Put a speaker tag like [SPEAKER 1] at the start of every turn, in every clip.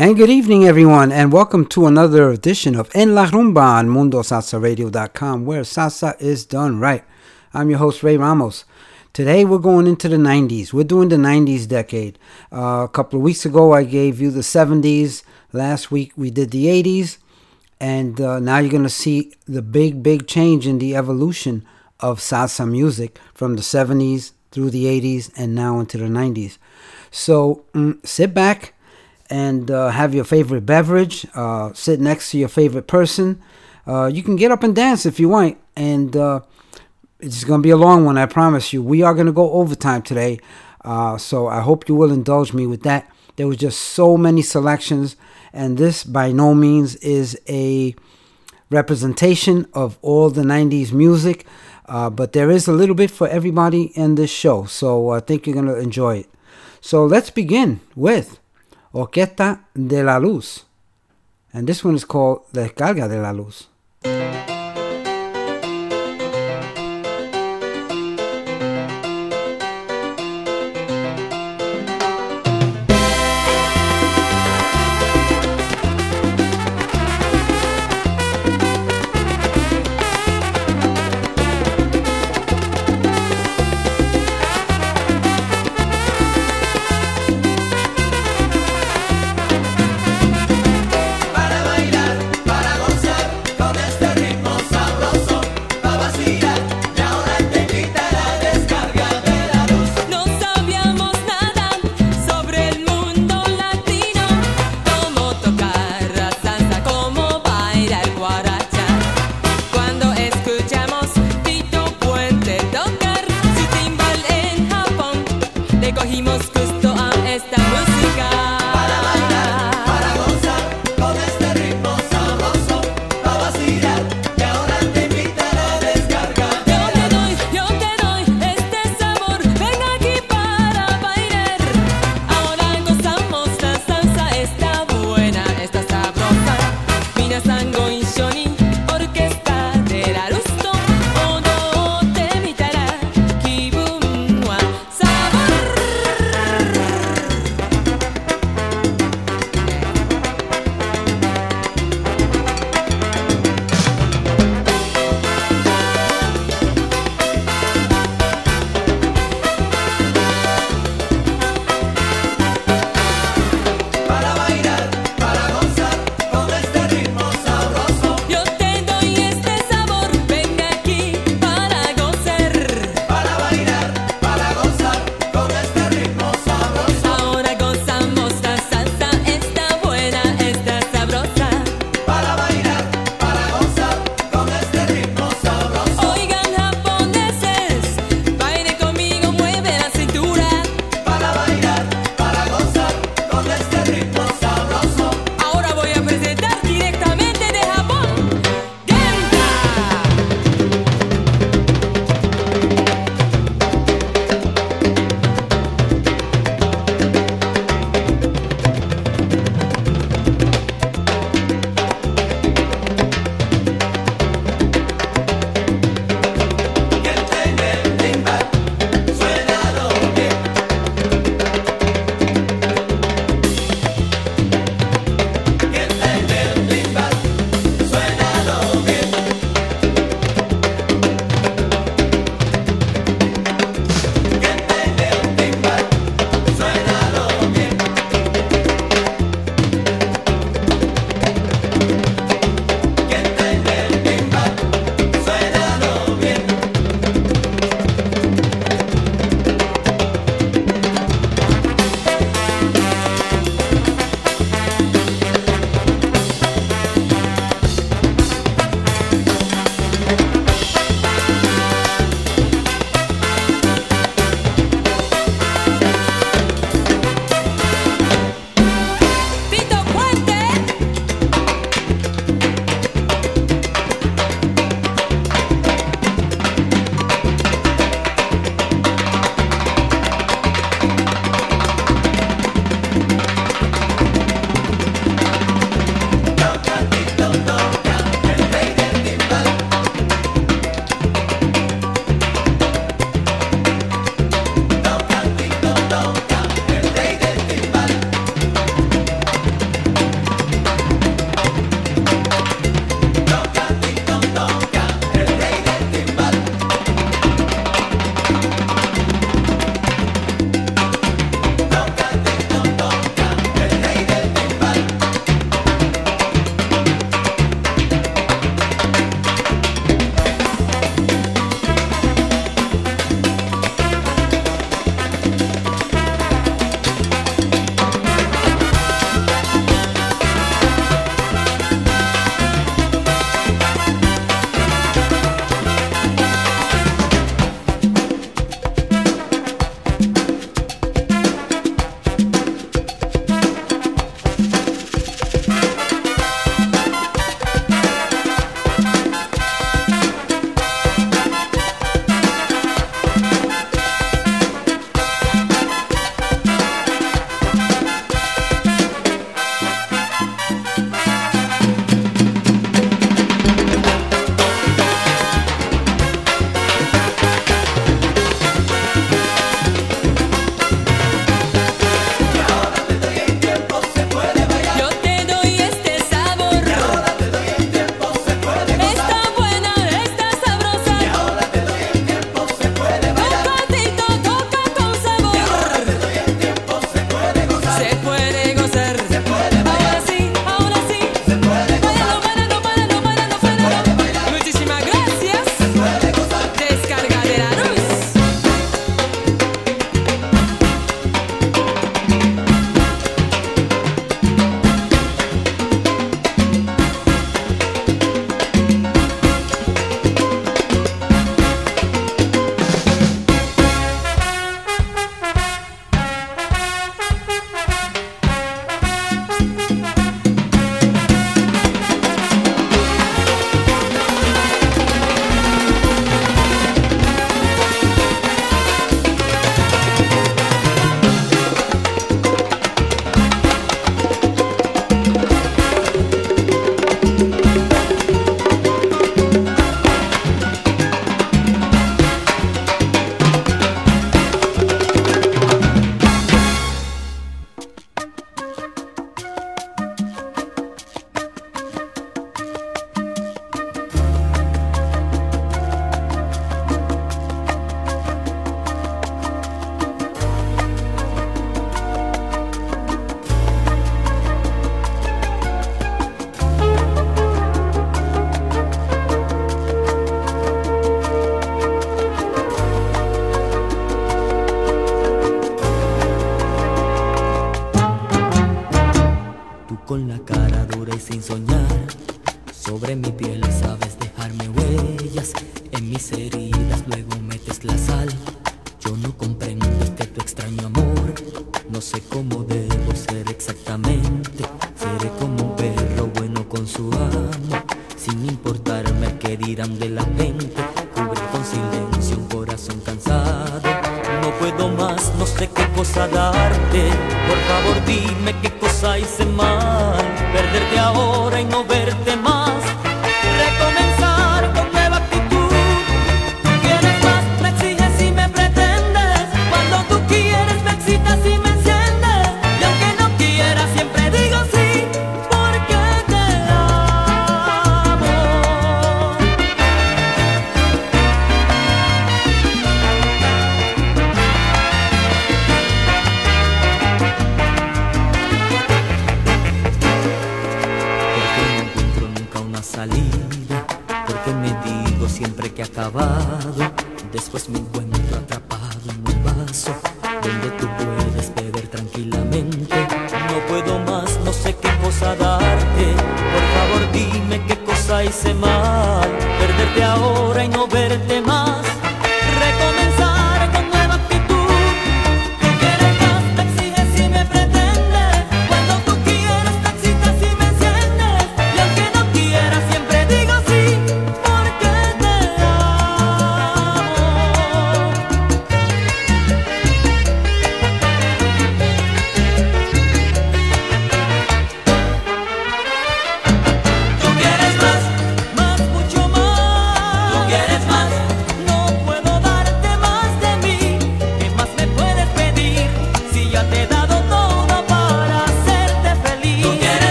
[SPEAKER 1] And good evening, everyone, and welcome to another edition of En La Rumba on MundoSalsaRadio.com, where salsa is done right. I'm your host, Ray Ramos. Today, we're going into the 90s. We're doing the 90s decade. Uh, a couple of weeks ago, I gave you the 70s. Last week, we did the 80s. And uh, now you're going to see the big, big change in the evolution of salsa music from the 70s through the 80s and now into the 90s. So mm, sit back and uh, have your favorite beverage, uh, sit next to your favorite person. Uh, you can get up and dance if you want, and uh, it's going to be a long one, I promise you. We are going to go overtime today, uh, so I hope you will indulge me with that. There was just so many selections, and this by no means is a representation of all the 90s music, uh, but there is a little bit for everybody in this show, so I think you're going to enjoy it. So let's begin with Orquesta de la Luz. And this one is called Descarga de la Luz.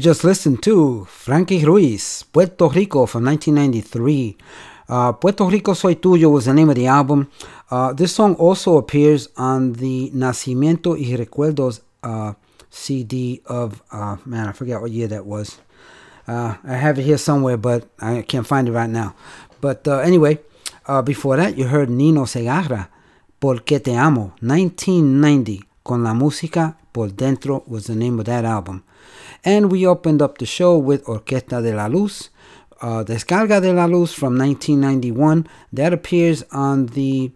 [SPEAKER 1] Just listened to Frankie Ruiz, Puerto Rico from 1993. Uh, Puerto Rico Soy Tuyo was the name of the album. Uh, this song also appears on the Nacimiento y Recuerdos uh, CD of, uh, man, I forget what year that was. Uh, I have it here somewhere, but I can't find it right now. But uh, anyway, before that, you heard Nino Segarra, Porque Te Amo, 1990, con la música por dentro was the name of that album. And we opened up the show with Orquesta de la Luz, uh, Descarga de la Luz from 1991. That appears on the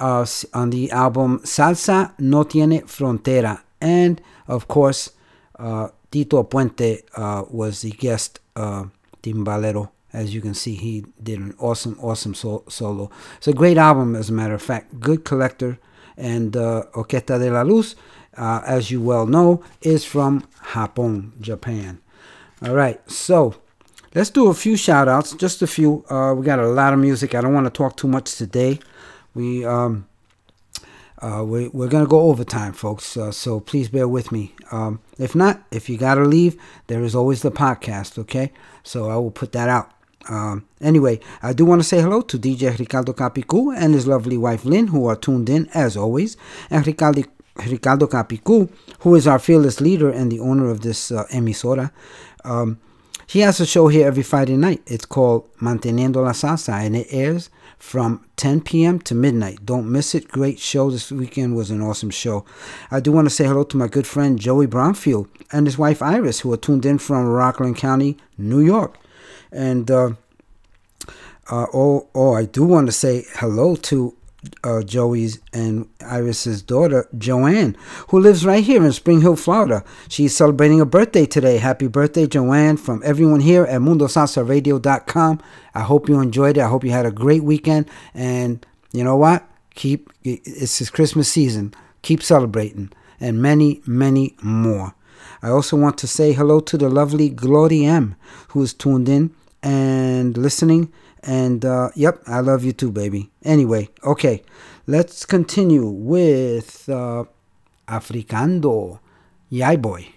[SPEAKER 1] uh, on the album Salsa No Tiene Frontera. And of course, uh, Tito Puente uh, was the guest uh, timbalero. As you can see, he did an awesome, awesome sol- solo. It's a great album, as a matter of fact. Good collector. And uh, Orquesta de la Luz, uh, as you well know, is from Japón, Japan. All right, so let's do a few shout outs, just a few. Uh, we got a lot of music. I don't want to talk too much today. We, um, uh, we, we're going to go overtime, folks, uh, so please bear with me. Um, if not, if you got to leave, there is always the podcast, okay? So I will put that out. Um, anyway, I do want to say hello to DJ Ricardo Capicu and his lovely wife Lynn, who are tuned in as always, and Ricardo, Ricardo Capicu, who is our fearless leader and the owner of this uh, emisora. Um, he has a show here every Friday night. It's called Manteniendo la Salsa, and it airs from 10 p.m. to midnight. Don't miss it. Great show. This weekend was an awesome show. I do want to say hello to my good friend Joey Bromfield and his wife Iris, who are tuned in from Rockland County, New York. And uh, uh, oh, oh, I do want to say hello to uh, Joey's and Iris's daughter, Joanne, who lives right here in Spring Hill, Florida. She's celebrating a birthday today. Happy birthday, Joanne, from everyone here at MundoSalsaRadio.com. I hope you enjoyed it. I hope you had a great weekend. And you know what? Keep it's his Christmas season. Keep celebrating, and many, many more. I also want to say hello to the lovely Glory M, who is tuned in and listening. And uh, yep, I love you too, baby. Anyway, okay, let's continue with uh, Africando. Yay, boy.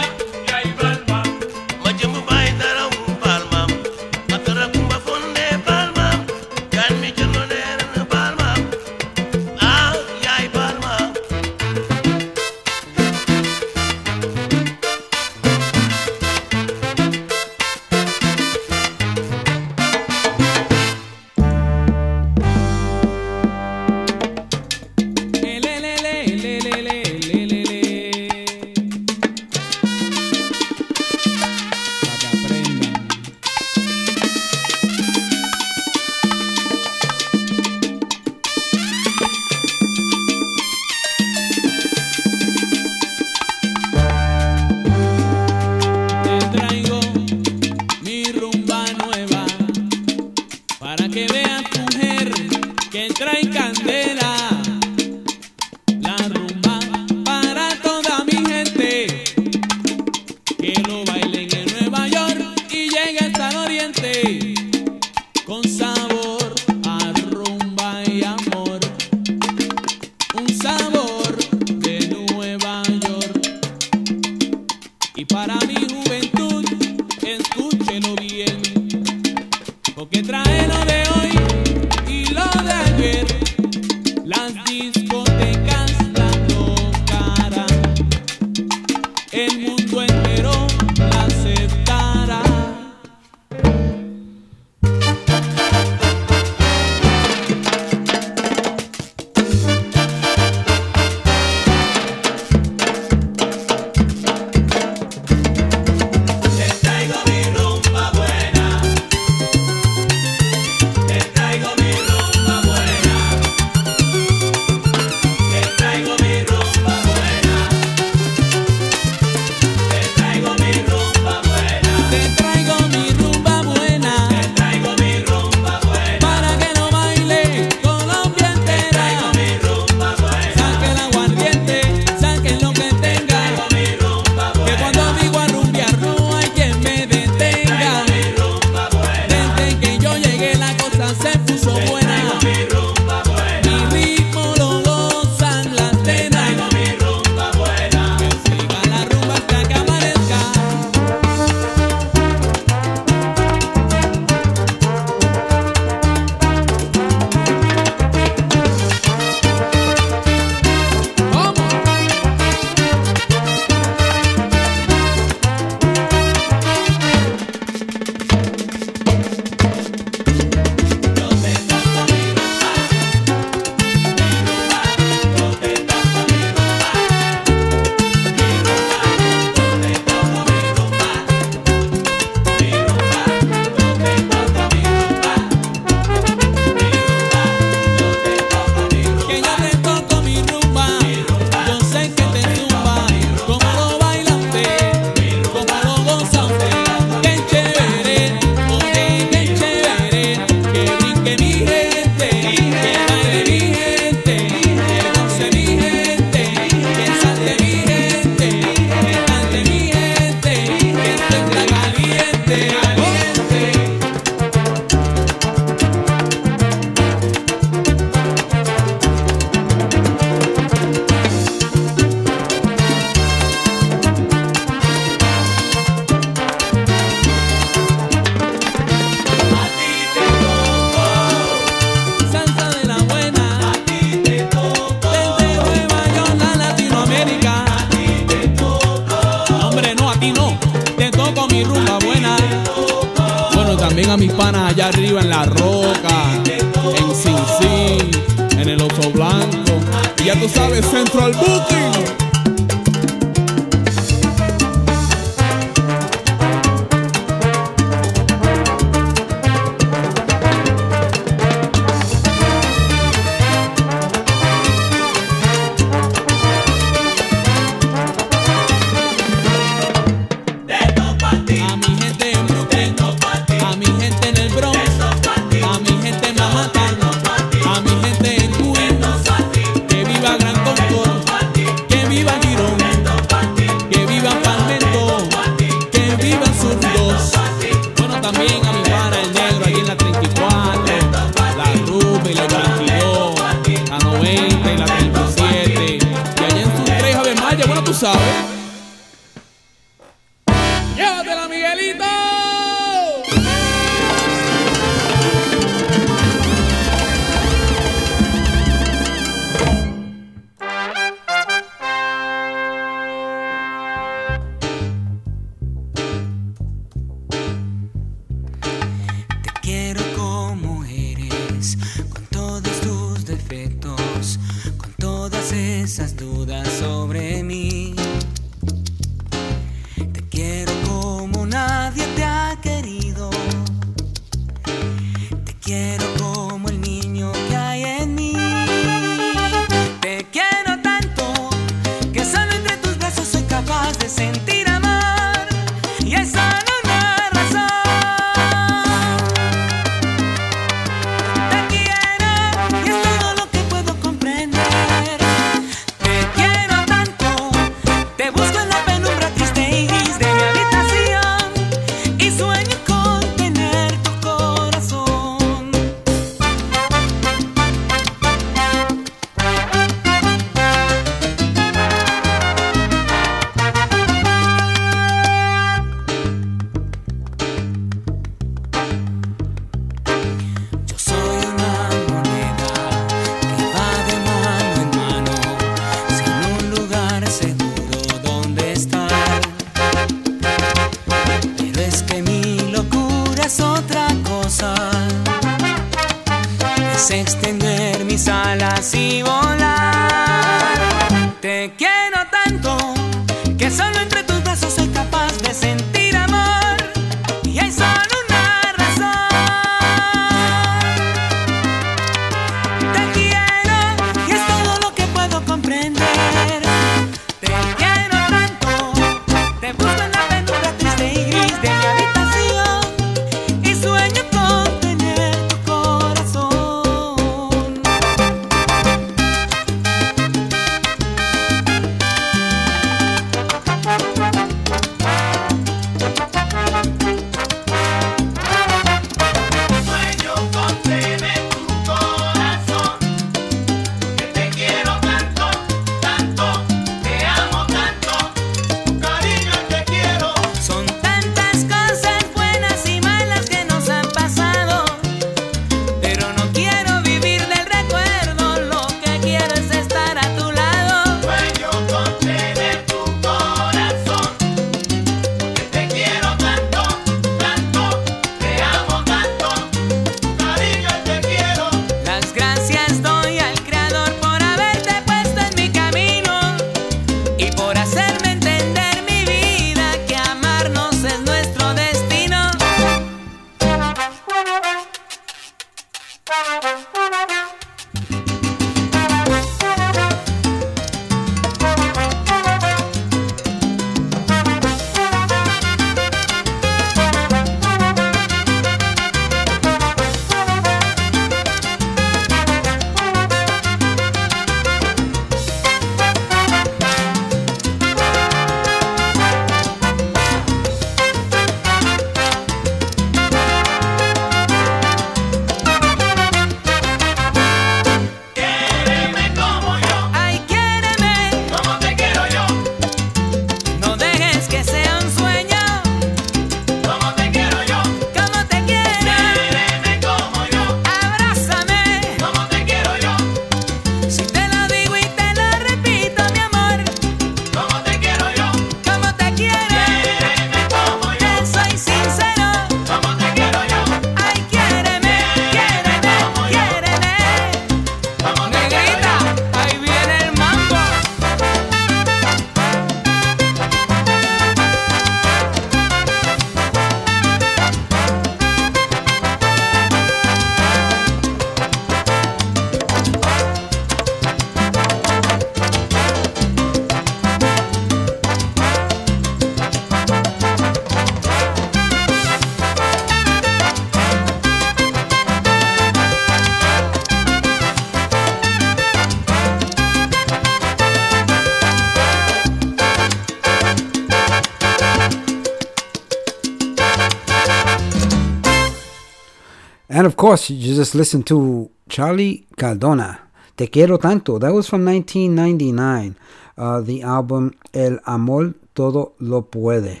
[SPEAKER 1] And of course, you just listened to Charlie Cardona, Te Quiero Tanto. That was from 1999, uh, the album El Amor Todo Lo Puede.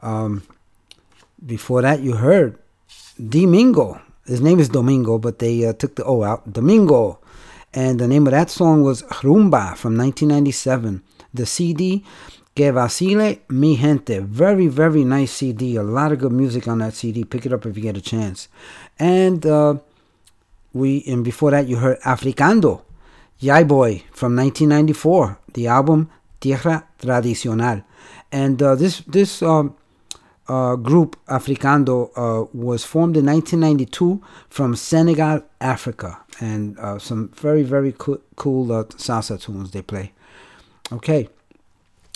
[SPEAKER 1] Um, before that, you heard Domingo. His name is Domingo, but they uh, took the O out. Domingo. And the name of that song was Rumba from 1997. The CD, Que Vacile Mi Gente. Very, very nice CD. A lot of good music on that CD. Pick it up if you get a chance. And uh, we and before that, you heard Africando, Yai Boy from 1994. The album Tierra Tradicional. And uh, this this um, uh, group Africando uh, was formed in 1992 from Senegal, Africa, and uh, some very very cool, cool uh, salsa tunes they play. Okay,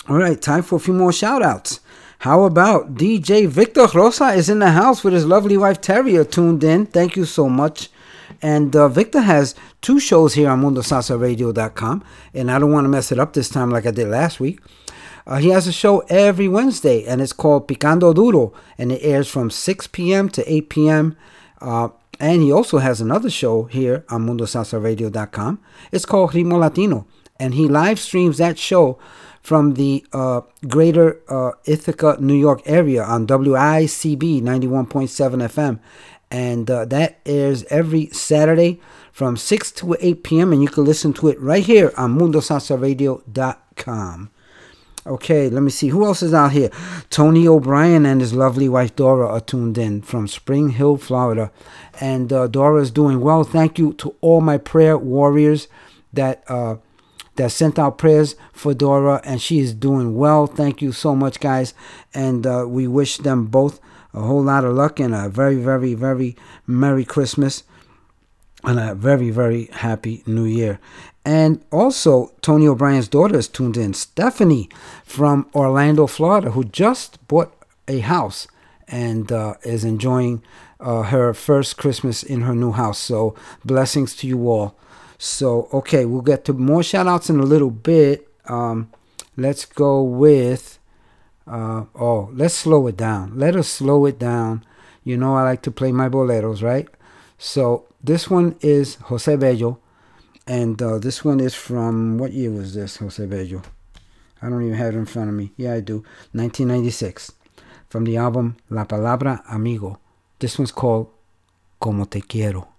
[SPEAKER 1] all right, time for a few more shout outs. How about DJ Victor Rosa is in the house with his lovely wife Terrier tuned in. Thank you so much. And uh, Victor has two shows here on MundoSalsaRadio.com, and I don't want to mess it up this time like I did last week. Uh, he has a show every Wednesday, and it's called Picando Duro, and it airs from 6 p.m. to 8 p.m. Uh, and he also has another show here on MundoSalsaRadio.com. It's called Ritmo Latino, and he live streams that show from the uh, greater uh, Ithaca, New York area on WICB 91.7 FM. And uh, that airs every Saturday from 6 to 8 p.m. And you can listen to it right here on MundoSalsaRadio.com. Okay, let me see. Who else is out here? Tony O'Brien and his lovely wife Dora are tuned in from Spring Hill, Florida. And uh, Dora is doing well. Thank you to all my prayer warriors that uh, that sent out prayers for Dora, and she is doing well. Thank you so much, guys. And uh, we wish them both a whole lot of luck and a very, very, very Merry Christmas and a very, very happy New Year. And also, Tony O'Brien's daughter is tuned in, Stephanie from Orlando, Florida, who just bought a house and uh, is enjoying uh, her first Christmas in her new house. So, blessings to you all. So, okay, we'll get to more shout outs in a little bit. Um, let's go with, uh, oh, let's slow it down. Let us slow it down. You know, I like to play my boleros, right? So, this one is Jose Bello. And uh, this one is from, what year was this, Jose Bello? I don't even have it in front of me. Yeah, I do. 1996. From the album La Palabra Amigo. This one's called Como Te Quiero.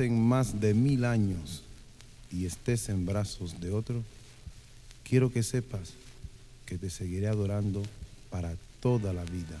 [SPEAKER 2] Pasen más de mil años y estés en brazos de otro, quiero que sepas que te seguiré adorando para toda la vida.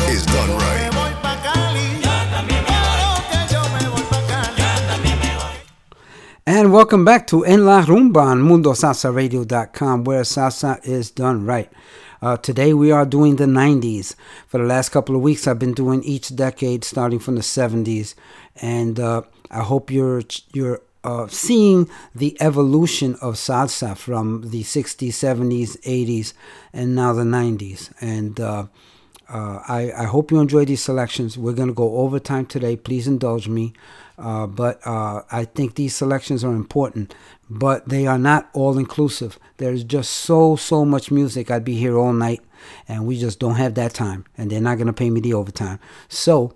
[SPEAKER 1] And welcome back to En La Rumba on MundoSalsaRadio.com, where salsa is done right. Uh, today we are doing the 90s. For the last couple of weeks, I've been doing each decade, starting from the 70s, and uh, I hope you're you're uh, seeing the evolution of salsa from the 60s, 70s, 80s, and now the 90s. And uh, uh, I, I hope you enjoy these selections. We're going to go overtime today. Please indulge me. Uh, but uh, I think these selections are important, but they are not all inclusive. There's just so, so much music. I'd be here all night, and we just don't have that time, and they're not going to pay me the overtime. So,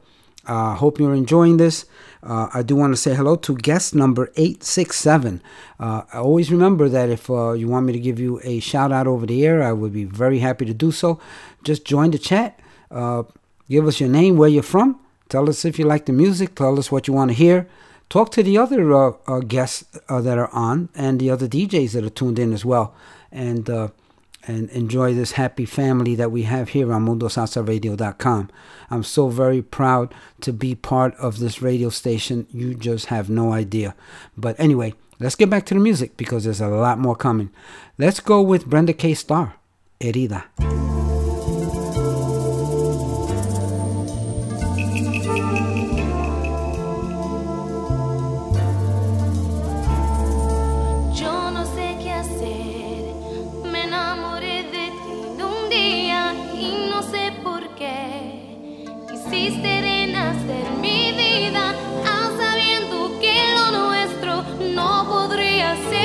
[SPEAKER 1] I uh, hope you're enjoying this. Uh, I do want to say hello to guest number 867. Uh, I always remember that if uh, you want me to give you a shout out over the air, I would be very happy to do so. Just join the chat. Uh, give us your name, where you're from. Tell us if you like the music. Tell us what you want to hear. Talk to the other uh, uh, guests uh, that are on and the other DJs that are tuned in as well. And uh, and enjoy this happy family that we have here on MundoSalsaRadio.com. I'm so very proud to be part of this radio station. You just have no idea. But anyway, let's get back to the music because there's a lot more coming. Let's go with Brenda K. Starr, Herida.
[SPEAKER 3] Podría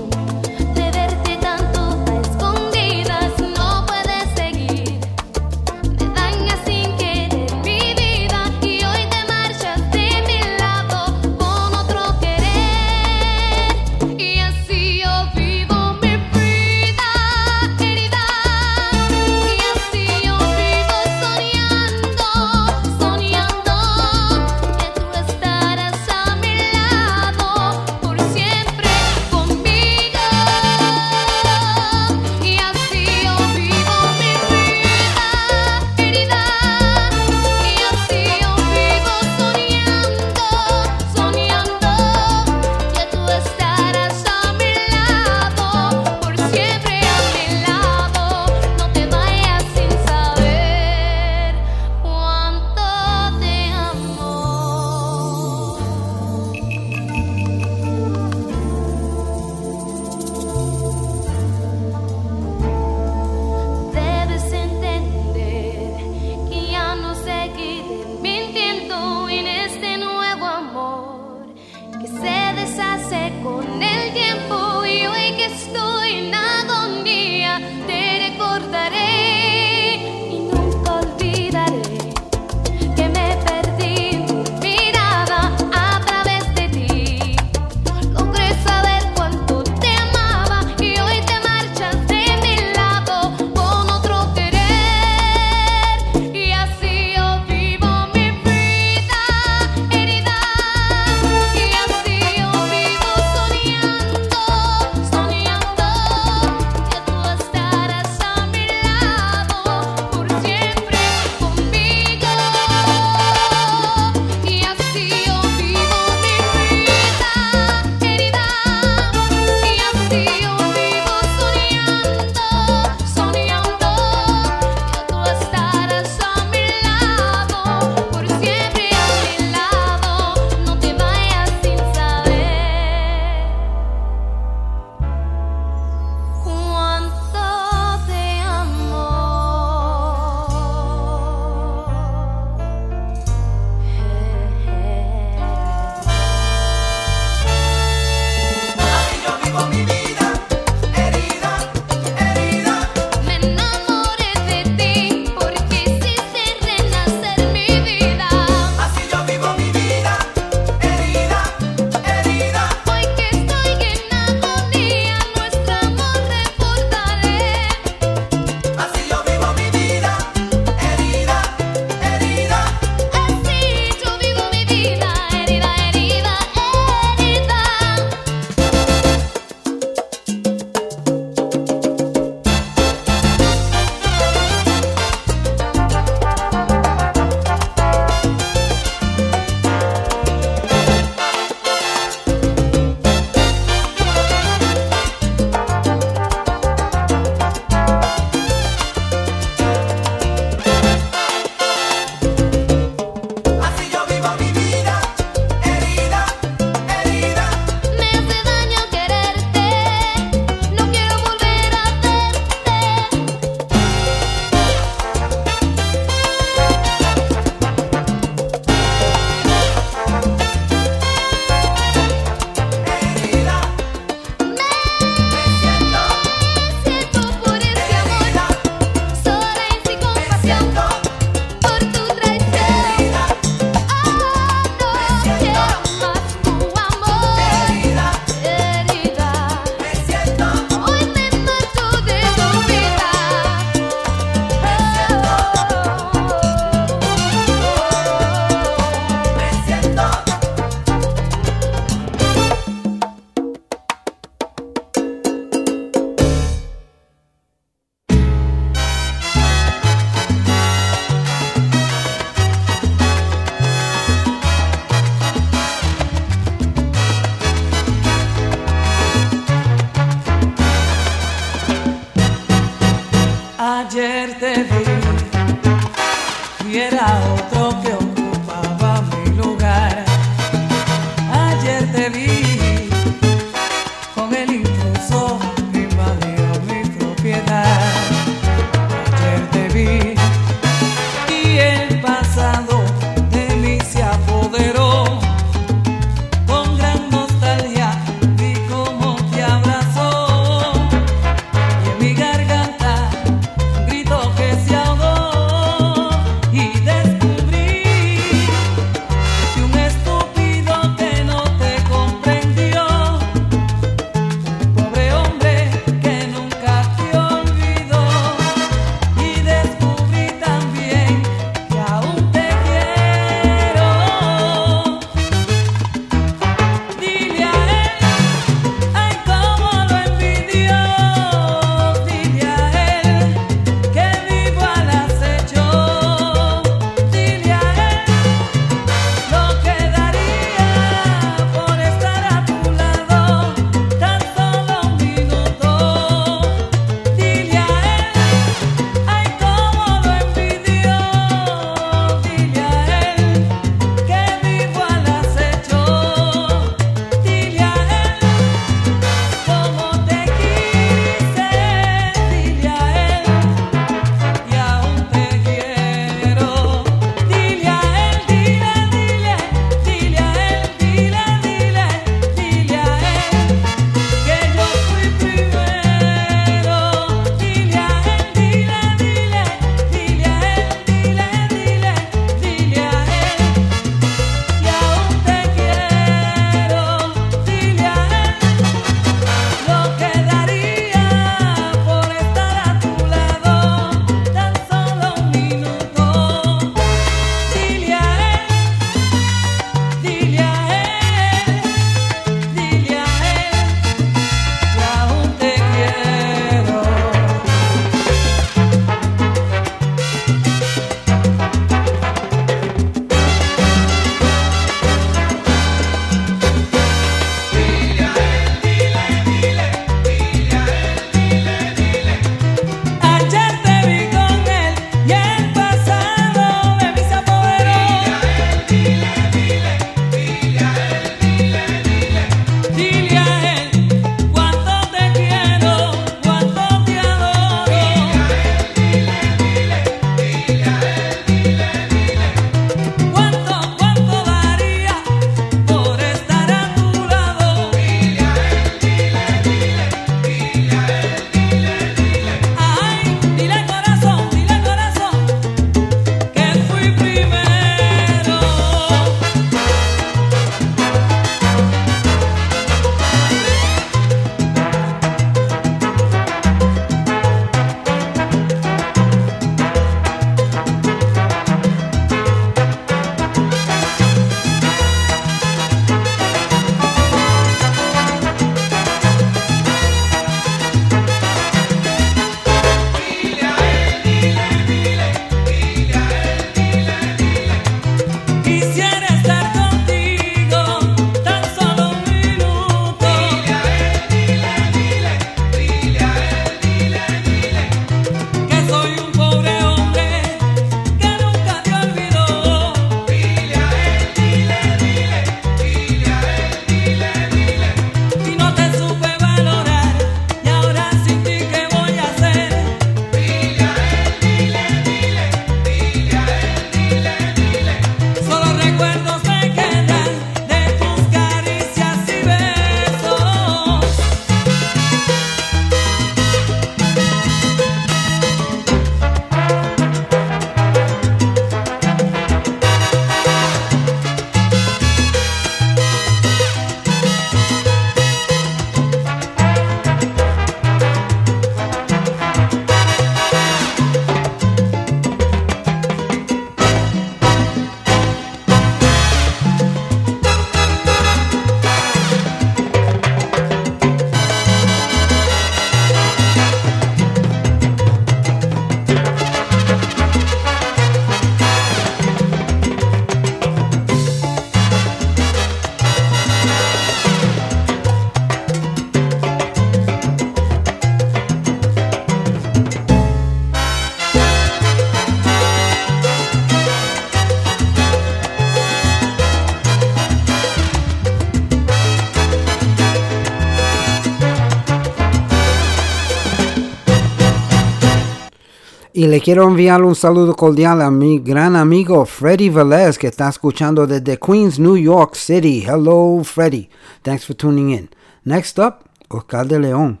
[SPEAKER 4] Y le quiero enviar un saludo cordial a mi gran amigo Freddy Velez que está escuchando desde Queens, New York City. Hello, Freddy. Thanks for tuning in. Next up, Oscar de León.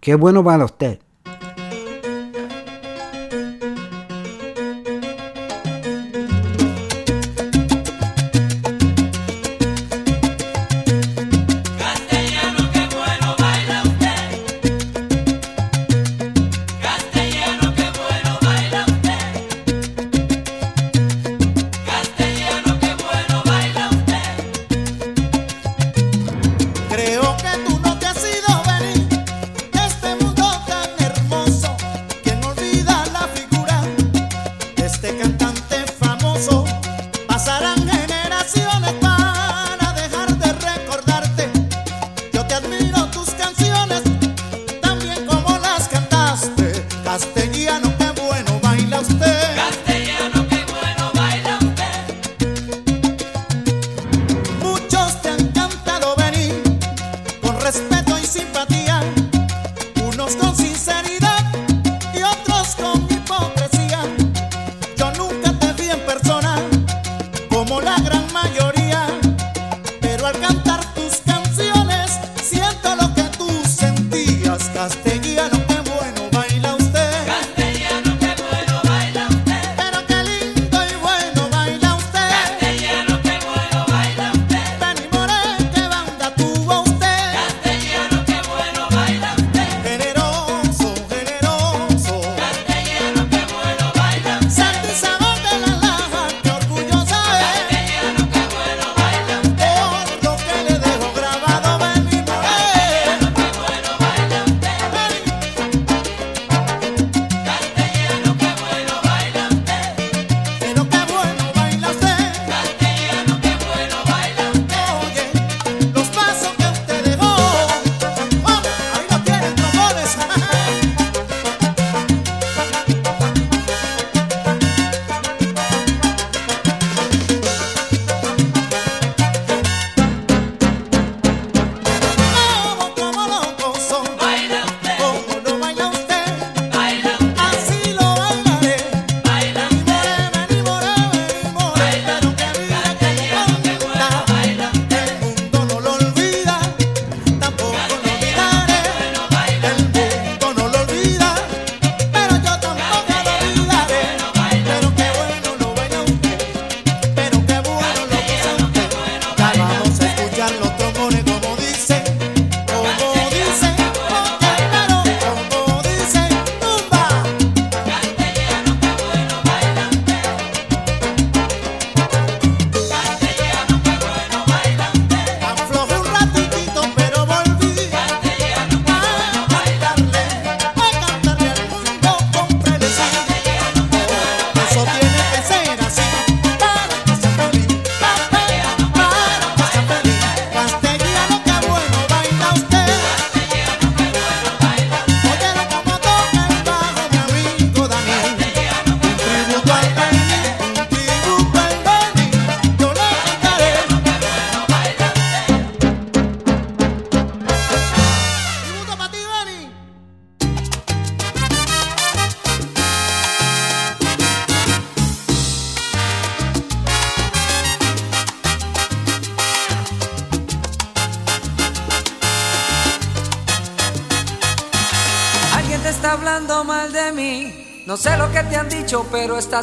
[SPEAKER 4] Qué bueno para usted.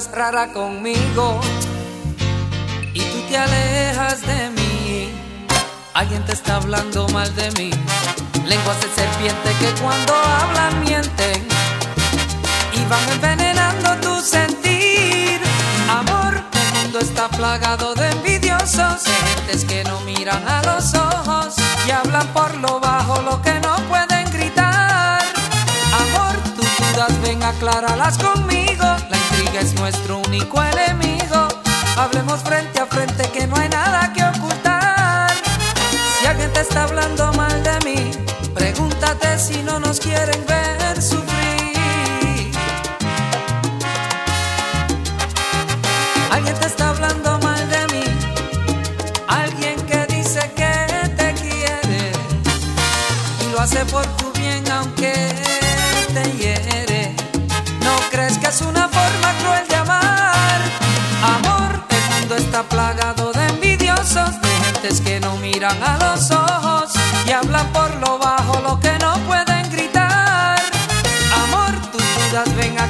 [SPEAKER 5] rara conmigo y tú te alejas de mí. Alguien te está hablando mal de mí. Lenguas de serpiente que cuando hablan mienten y van envenenando tu sentir. Amor, el mundo está plagado de envidiosos, de gentes que no miran a los ojos y hablan por lo bajo lo que no pueden gritar. Amor, tus dudas ven acláralas conmigo es nuestro único enemigo. Hablemos frente a frente que no hay nada que ocultar. Si alguien te está hablando mal de mí, pregúntate si no nos quiere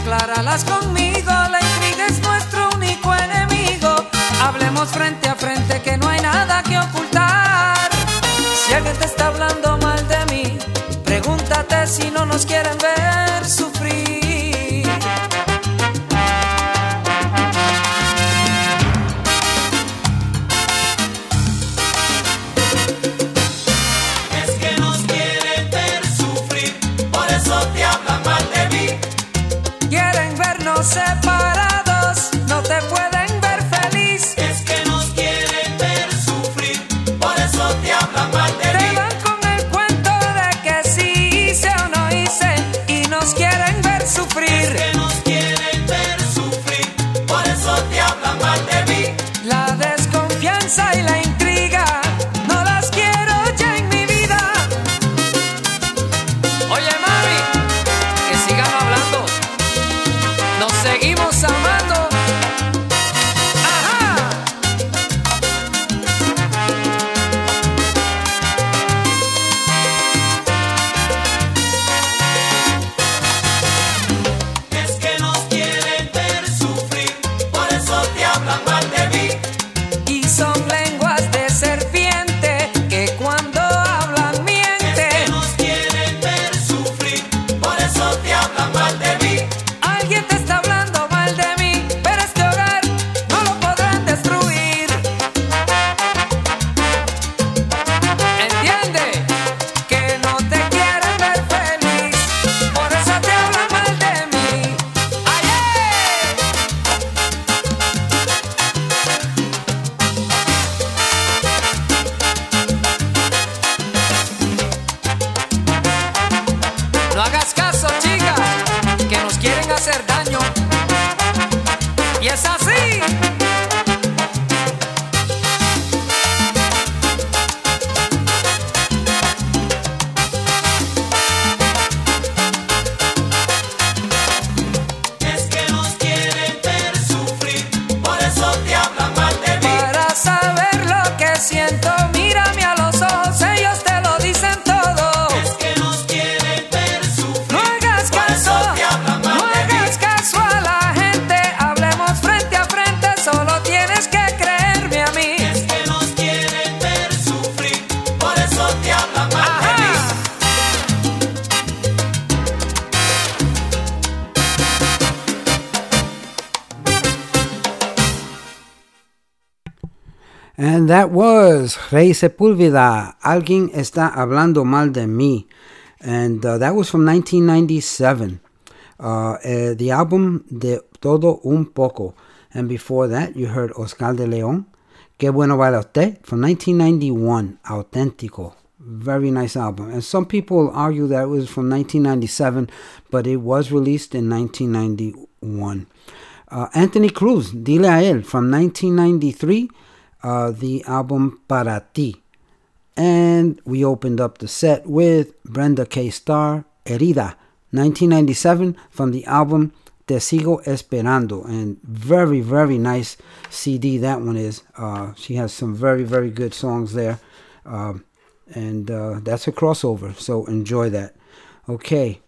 [SPEAKER 5] acláralas conmigo, la intriga es nuestro único enemigo. Hablemos frente a frente que no hay nada que ocultar. Si alguien te está hablando mal de mí, pregúntate si no nos quieren ver
[SPEAKER 1] Ray Sepúlveda. Alguien está hablando mal de mí. And uh, that was from 1997. Uh, eh, the album de Todo Un Poco. And before that, you heard Oscar de León. Qué bueno baila usted from 1991. Auténtico. Very nice album. And some people argue that it was from 1997, but it was released in 1991. Uh, Anthony Cruz, Dile a él, from 1993, uh, the album Para Ti. And we opened up the set with Brenda K. Starr, Herida, 1997, from the album Te Sigo Esperando. And very, very nice CD that one is. Uh, she has some very, very good songs there. Um, and uh, that's a crossover, so enjoy that. Okay.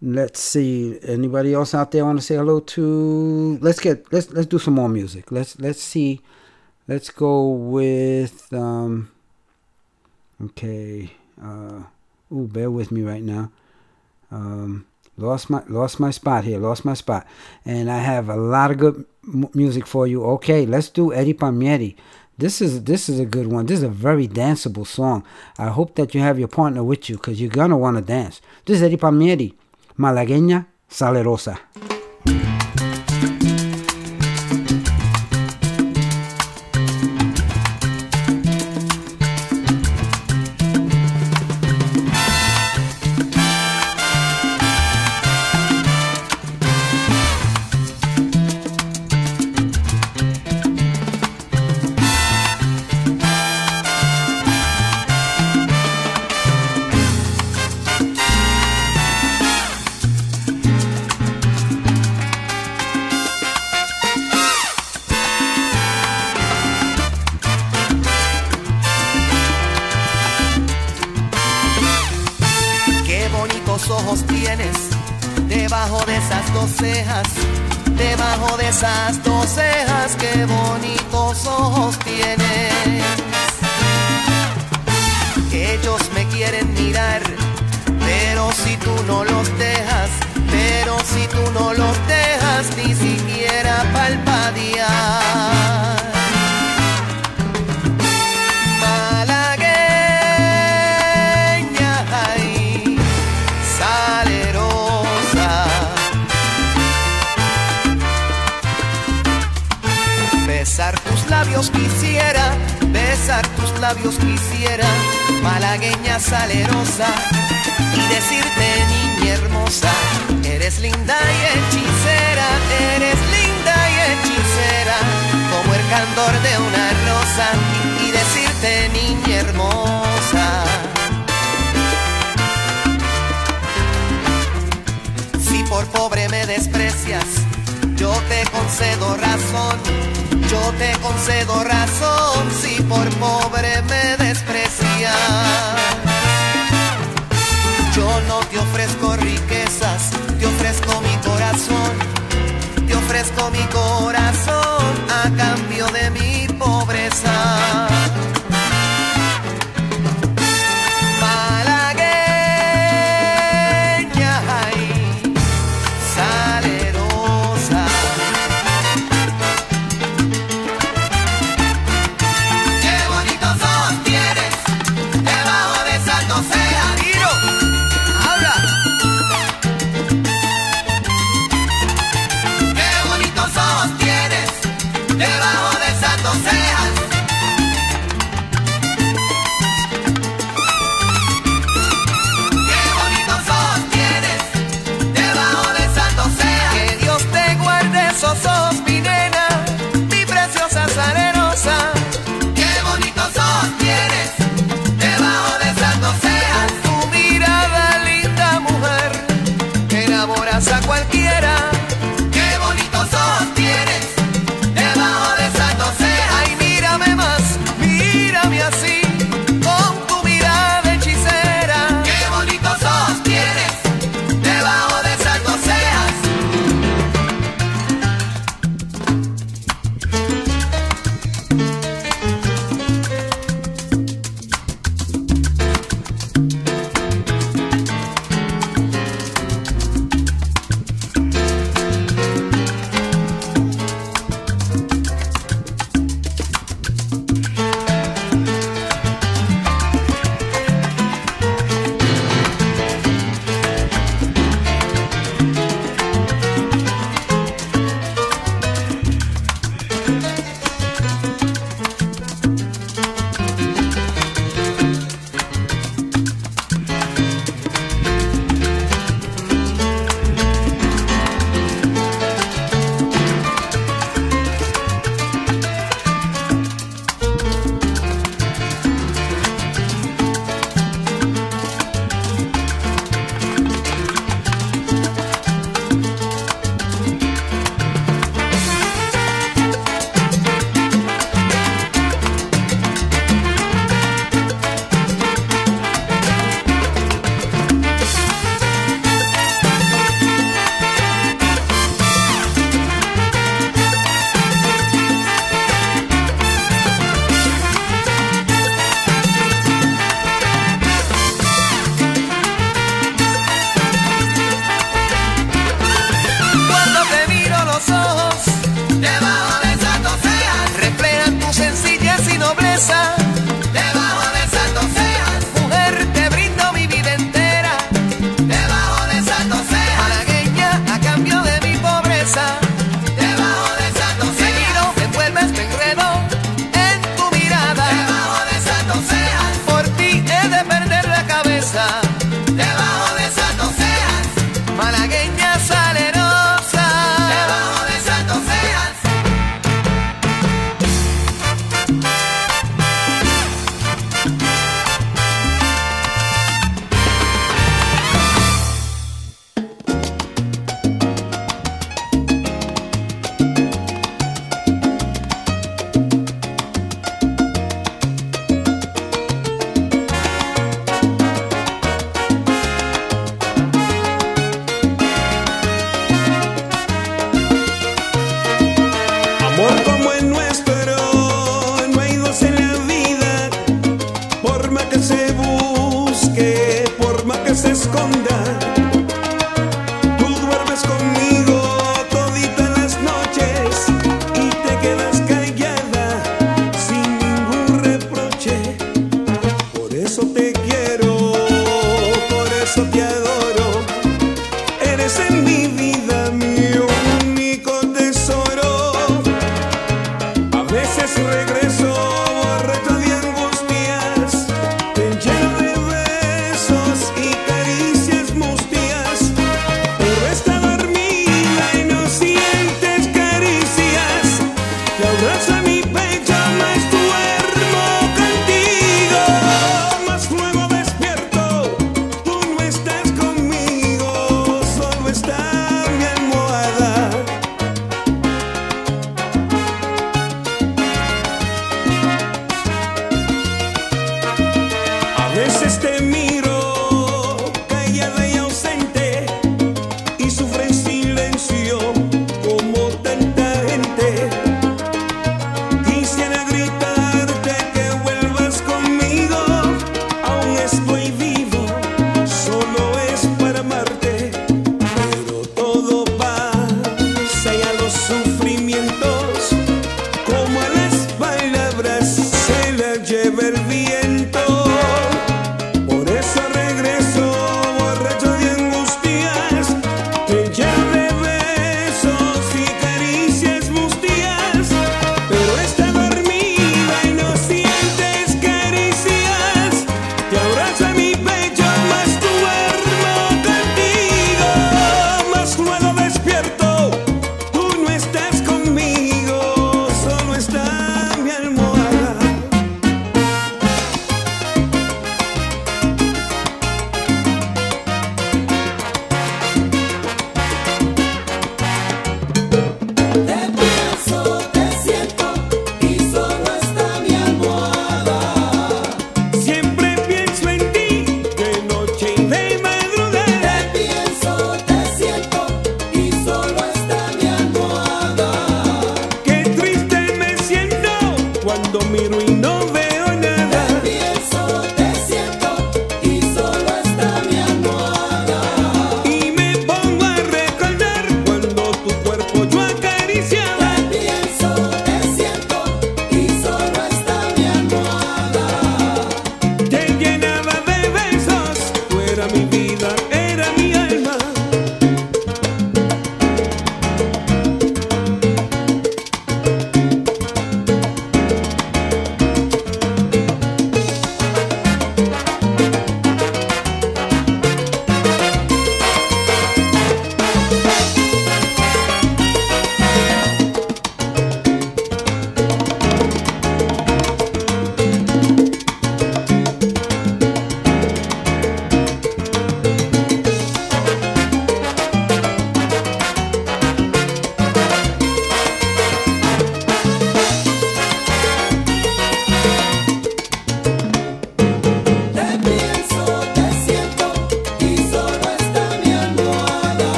[SPEAKER 1] Let's see. Anybody else out there want to say hello to? Let's get let's let's do some more music. Let's let's see. Let's go with um. Okay. Uh. Ooh, bear with me right now. Um. Lost my lost my spot here. Lost my spot, and I have a lot of good music for you. Okay, let's do Eddie Palmieri. This is this is a good one. This is a very danceable song. I hope that you have your partner with you because you're gonna want to dance. This is Eddie Palmieri, Malagueña Salerosa.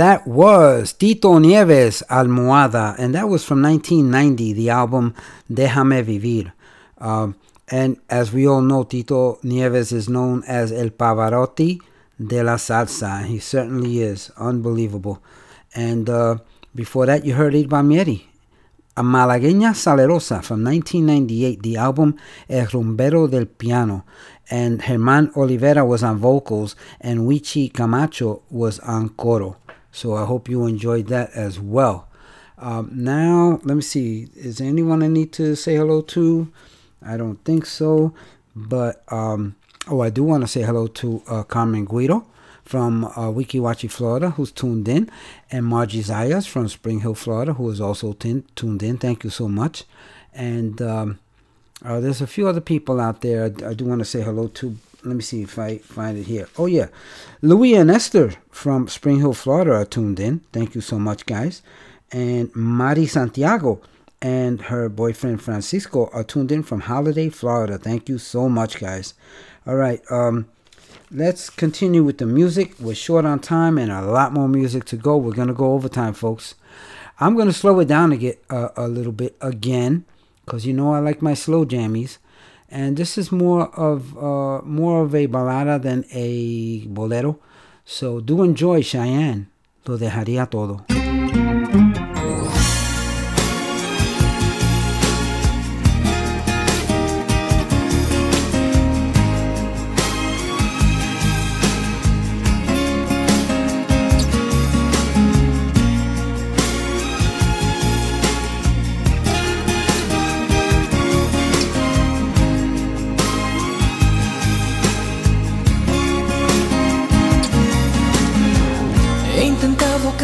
[SPEAKER 1] that was Tito Nieves Almohada, and that was from 1990, the album Déjame Vivir. Um, and as we all know, Tito Nieves is known as El Pavarotti de la Salsa. He certainly is unbelievable. And uh, before that, you heard Eddie Palmieri, a Malagueña Salerosa from 1998, the album El Rumbero del Piano. And Herman Olivera was on vocals, and Wichy Camacho was on coro. So I hope you enjoyed that as well. Um, now, let me see. Is anyone I need to say hello to? I don't think so. But, um, oh, I do want to say hello to uh, Carmen Guido from uh, Weeki Wachee, Florida, who's tuned in, and Margie Zayas from Spring Hill, Florida, who is also t- tuned in. Thank you so much. And um, uh, there's a few other people out there I do want to say hello to, let me see if I find it here. Oh, yeah. Louis and Esther from Spring Hill, Florida are tuned in. Thank you so much, guys. And Mari Santiago and her boyfriend Francisco are tuned in from Holiday, Florida. Thank you so much, guys. All right. Um, let's continue with the music. We're short on time and a lot more music to go. We're going to go overtime, folks. I'm going to slow it down get uh, a little bit again because you know I like my slow jammies. And this is more of uh, more of a balada than a bolero. So do enjoy Chayanne. Lo dejaría todo.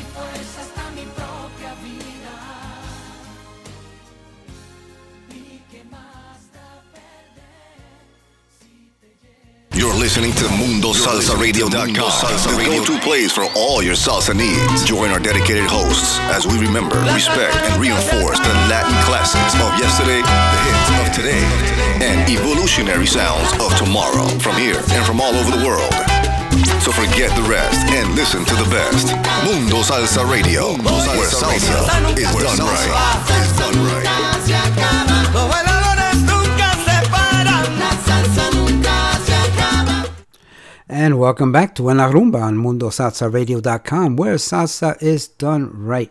[SPEAKER 6] mi fuerza, hasta mi propia vida. ¿Y qué más da
[SPEAKER 7] You're listening to MundoSalsaRadio.com, Salsa the go-to place for all your salsa needs. Join our dedicated hosts as we remember, respect, and reinforce the Latin classics of yesterday, the hits of today, and evolutionary sounds of tomorrow from here and from all over the world. So forget the rest and listen to the best. Mundo Salsa Radio, where salsa is done right. Is done right.
[SPEAKER 8] Salsa.
[SPEAKER 1] And welcome back to En La Rumba on MundoSalsaRadio.com, where salsa is done right.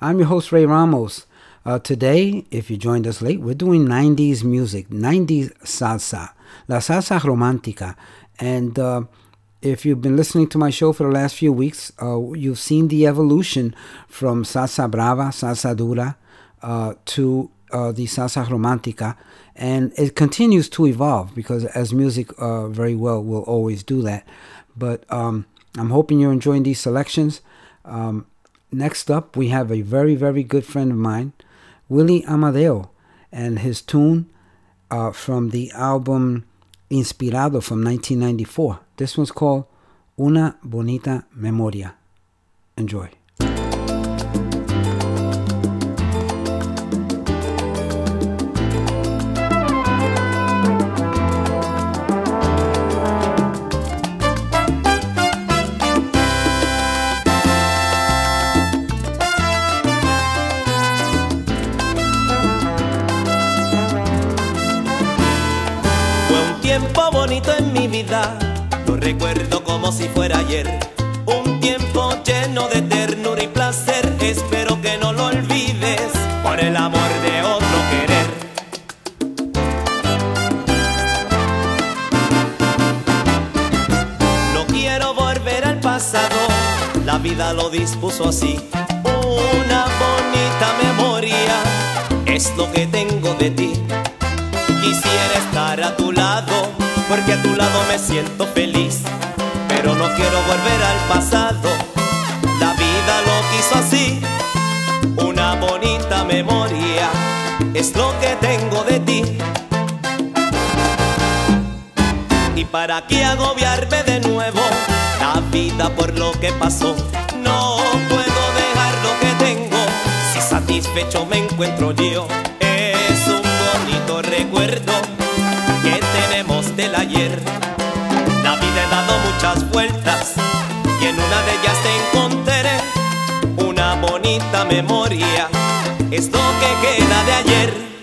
[SPEAKER 1] I'm your host, Ray Ramos. Uh, today, if you joined us late, we're doing 90s music, 90s salsa, la salsa romántica. And uh, if you've been listening to my show for the last few weeks, uh, you've seen the evolution from salsa brava, salsa dura, uh, to uh, the salsa romántica, and it continues to evolve because as music uh, very well will always do that. But um, I'm hoping you're enjoying these selections. Um, next up, we have a very very good friend of mine, Willie Amadeo, and his tune uh, from the album Inspirado from 1994. This one's called Una Bonita Memoria. Enjoy.
[SPEAKER 9] Fue un tiempo bonito en mi vida, recuerdo como si fuera ayer. Un tiempo lleno de ternura y placer, espero que no lo olvides por el amor de otro querer. No quiero volver al pasado, la vida lo dispuso así. Una bonita memoria es lo que tengo de ti. Quisiera estar a tu lado, porque a tu lado me siento feliz. Pero no quiero volver al pasado, la vida lo quiso así. Una bonita memoria es lo que tengo de ti. Y para qué agobiarme de nuevo, la vida por lo que pasó. No puedo dejar lo que tengo, si satisfecho me encuentro yo. Es un bonito recuerdo que tenemos del ayer. La vida he dado muchas vueltas y en una de ellas te encontraré una bonita memoria. Es lo que queda de ayer.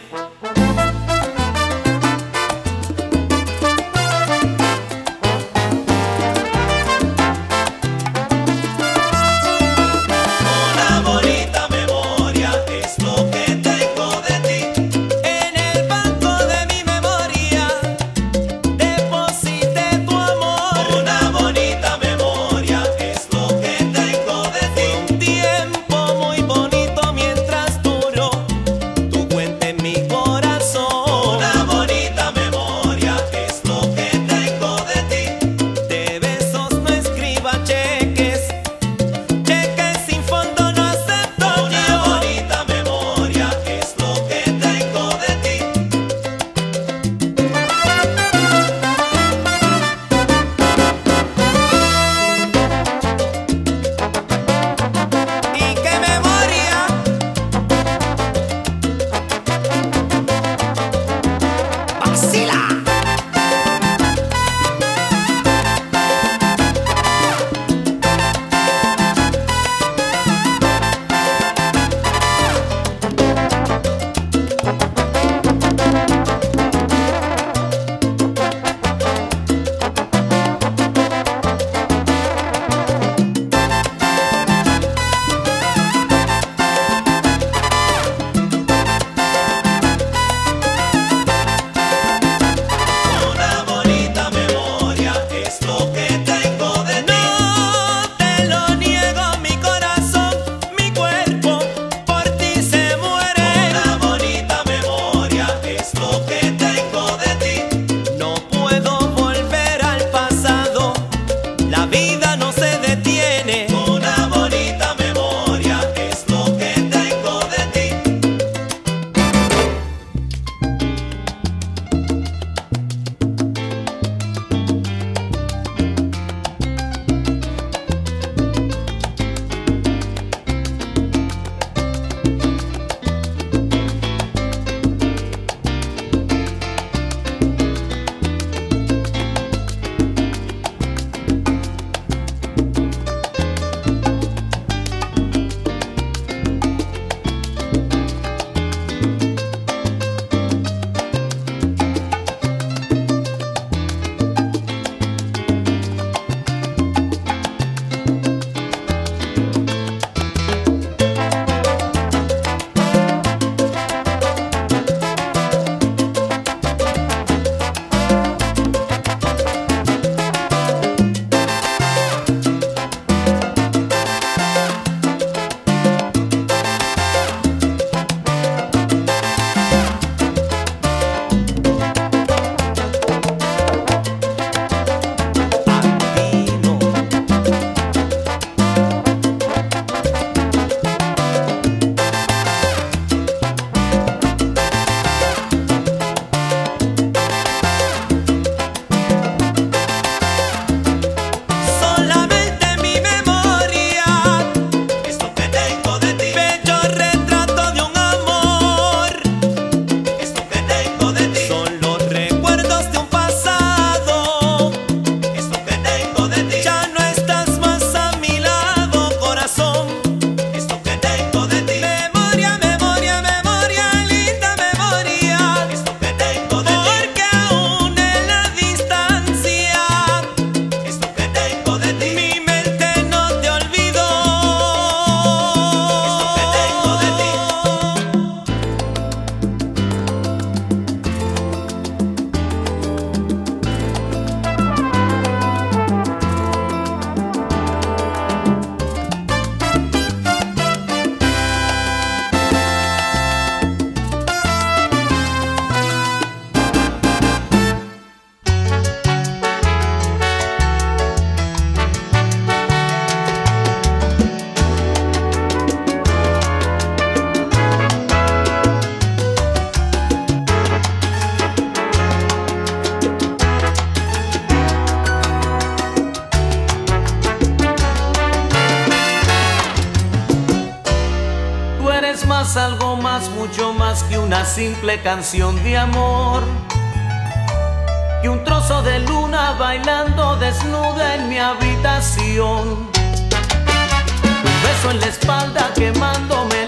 [SPEAKER 10] simple canción de amor y un trozo de luna bailando desnuda en mi habitación. Un beso en la espalda quemándome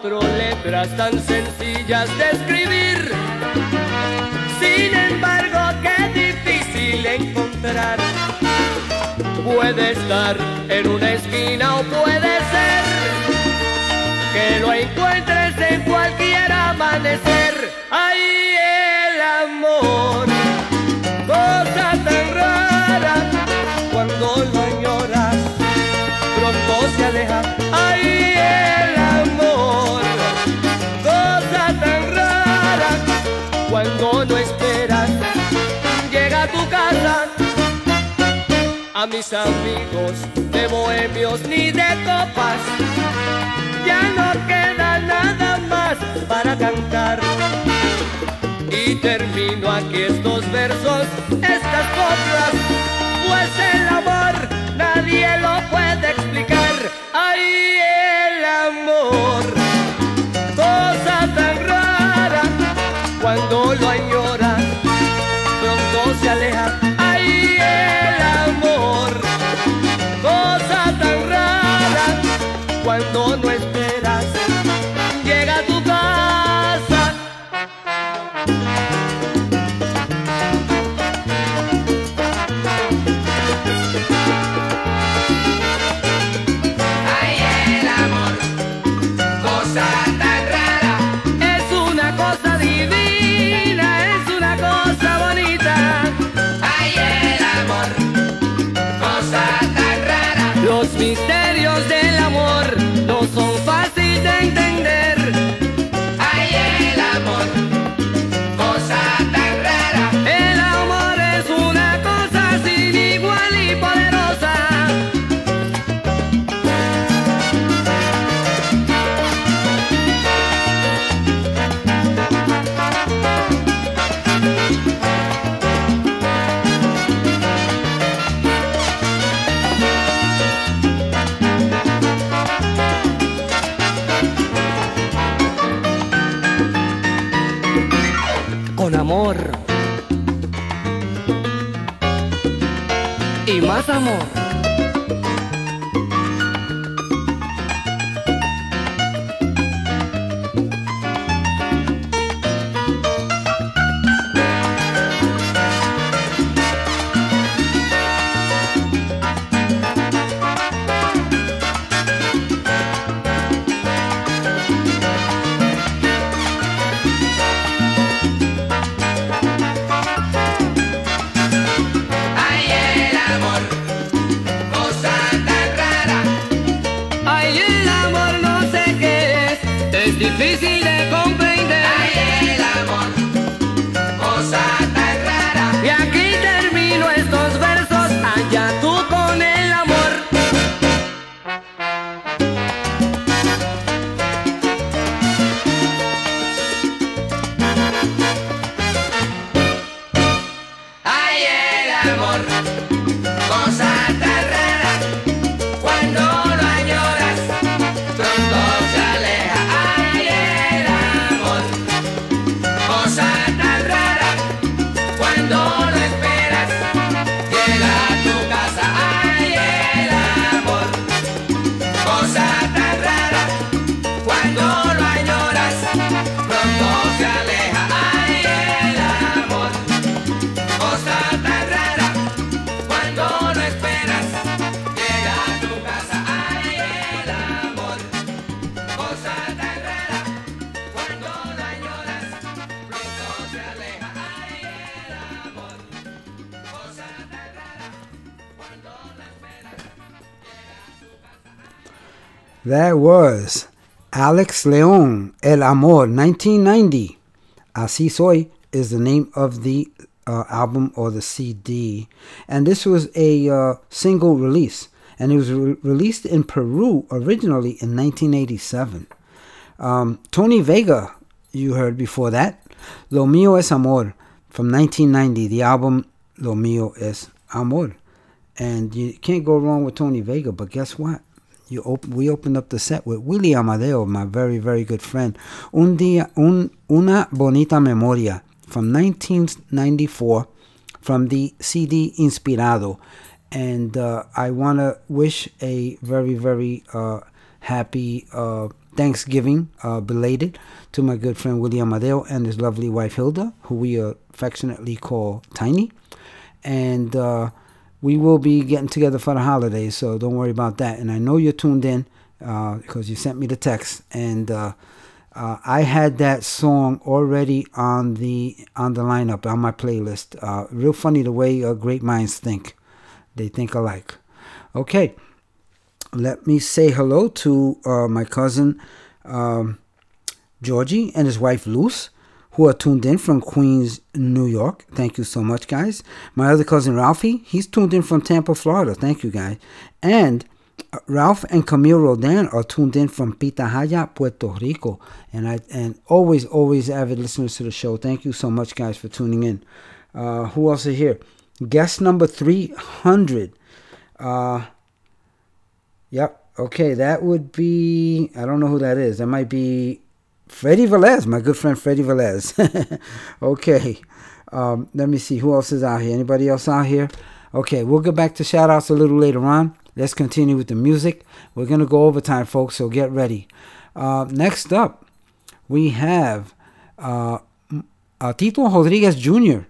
[SPEAKER 11] Cuatro letras tan sencillas de escribir. Sin embargo, qué difícil encontrar. Puede estar en una esquina o puede ser que lo encuentres en cualquier amanecer. ¡Ay, el amor! A mis amigos de bohemios ni de copas, ya no queda nada más para cantar. Y termino aquí estos versos, estas coplas, pues el amor nadie lo puede explicar. ¡Ay, el amor! Y más amor. Difícil de
[SPEAKER 1] was Alex Leon, El Amor, 1990. Así Soy is the name of the uh, album or the CD. And this was a uh, single release. And it was re- released in Peru originally in 1987. Um, Tony Vega, you heard before that. Lo Mío es Amor from 1990, the album Lo Mío es Amor. And you can't go wrong with Tony Vega, but guess what? You op- we opened up the set with Willie Amadeo, my very, very good friend. Un día, un, una bonita memoria from 1994 from the CD Inspirado. And uh, I want to wish a very, very uh, happy uh, Thanksgiving, uh, belated, to my good friend Willie Amadeo and his lovely wife Hilda, who we affectionately call Tiny. And uh, we will be getting together for the holidays, so don't worry about that. And I know you're tuned in because you sent me the text, and uh, uh, I had that song already on the on the lineup on my playlist. Uh, real funny the way uh, great minds think; they think alike. Okay, let me say hello to uh, my cousin um, Georgie and his wife Luce who are tuned in from Queens, New York. Thank you so much, guys. My other cousin Ralphie, he's tuned in from Tampa, Florida. Thank you, guys. And uh, Ralph and Camille Rodan are tuned in from Pitahaya, Puerto Rico. And I and always, always avid listeners to the show. Thank you so much, guys, for tuning in. Uh, who else is here? Guest number 300. Uh, yep. Okay, that would be, I don't know who that is. That might be Freddie Velez, my good friend Freddie Velez. okay. Um, let me see who else is out here. Anybody else out here? Okay, we'll get back to shout outs a little later on. Let's continue with the music. We're going to go overtime, folks, so get ready. Uh, next up, we have uh, uh, Tito Rodriguez Jr.,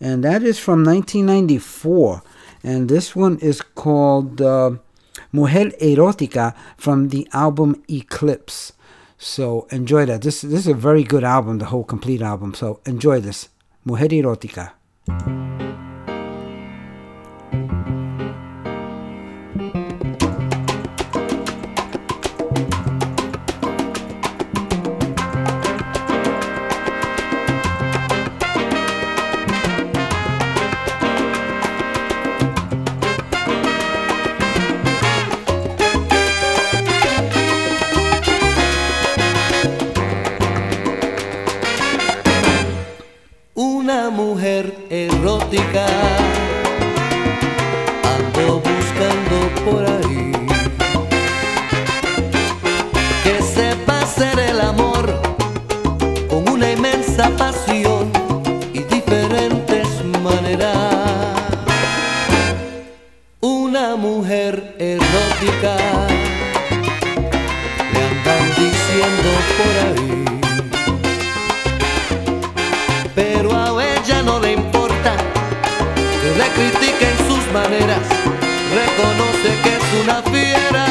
[SPEAKER 1] and that is from 1994. And this one is called uh, Mujer Erótica from the album Eclipse. So enjoy that. This this is a very good album, the whole complete album. So enjoy this. Mujer erótica.
[SPEAKER 12] Inmensa pasión y diferentes maneras. Una mujer erótica le andan diciendo por ahí pero a ella no le importa que le critiquen sus maneras, reconoce que es una fiera.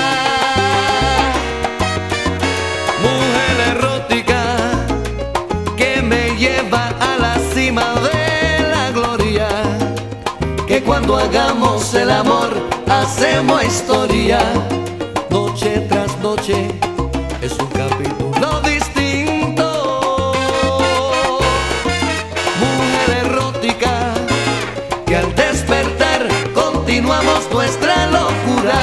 [SPEAKER 12] Hagamos el amor hacemos historia, noche tras noche es un capítulo distinto. Mujer erótica, que al despertar continuamos nuestra locura,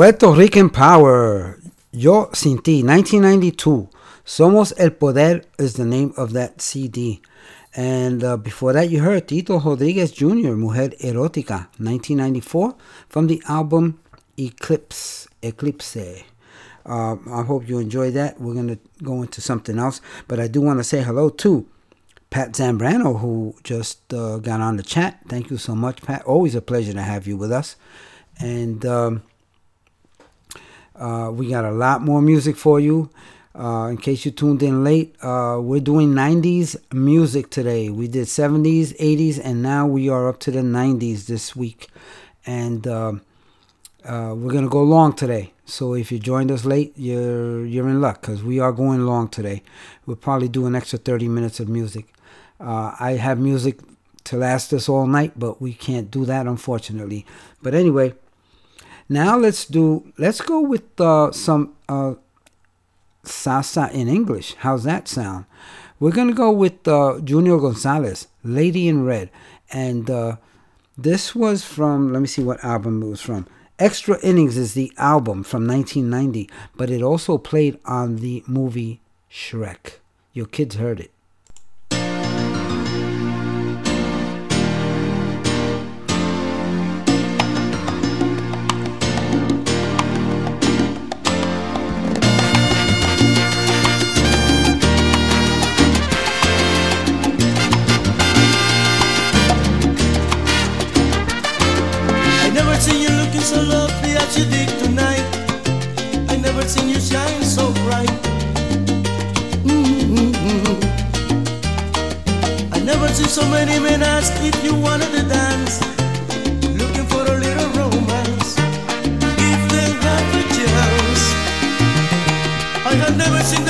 [SPEAKER 1] Puerto Rican Power. Yo sin ti, 1992. Somos el Poder is the name of that CD. And uh, before that, you heard Tito Rodriguez Jr., Mujer Erótica, 1994, from the album Eclipse. Eclipse. Uh, I hope you enjoyed that. We're going to go into something else. But I do want to say hello to Pat Zambrano, who just uh, got on the chat. Thank you so much, Pat. Always a pleasure to have you with us. And um, uh, we got a lot more music for you. Uh, in case you tuned in late, uh, we're doing 90s music today. We did 70s, 80s, and now we are up to the 90s this week. And um uh, we're gonna go long today. So if you joined us late, you're you're in luck because we are going long today. We'll probably do an extra 30 minutes of music. Uh, I have music to last us all night, but we can't do that unfortunately. But anyway, now let's do let's go with uh, some uh, salsa in English. How's that sound? We're gonna go with uh, Junior Gonzalez, "Lady in Red," and uh, this was from. Let me see what album it was from. Extra Innings is the album from 1990, but it also played on the movie Shrek. Your kids heard it.
[SPEAKER 13] So many men ask if you wanted to dance, looking for a little romance. If they have a chance, I have never seen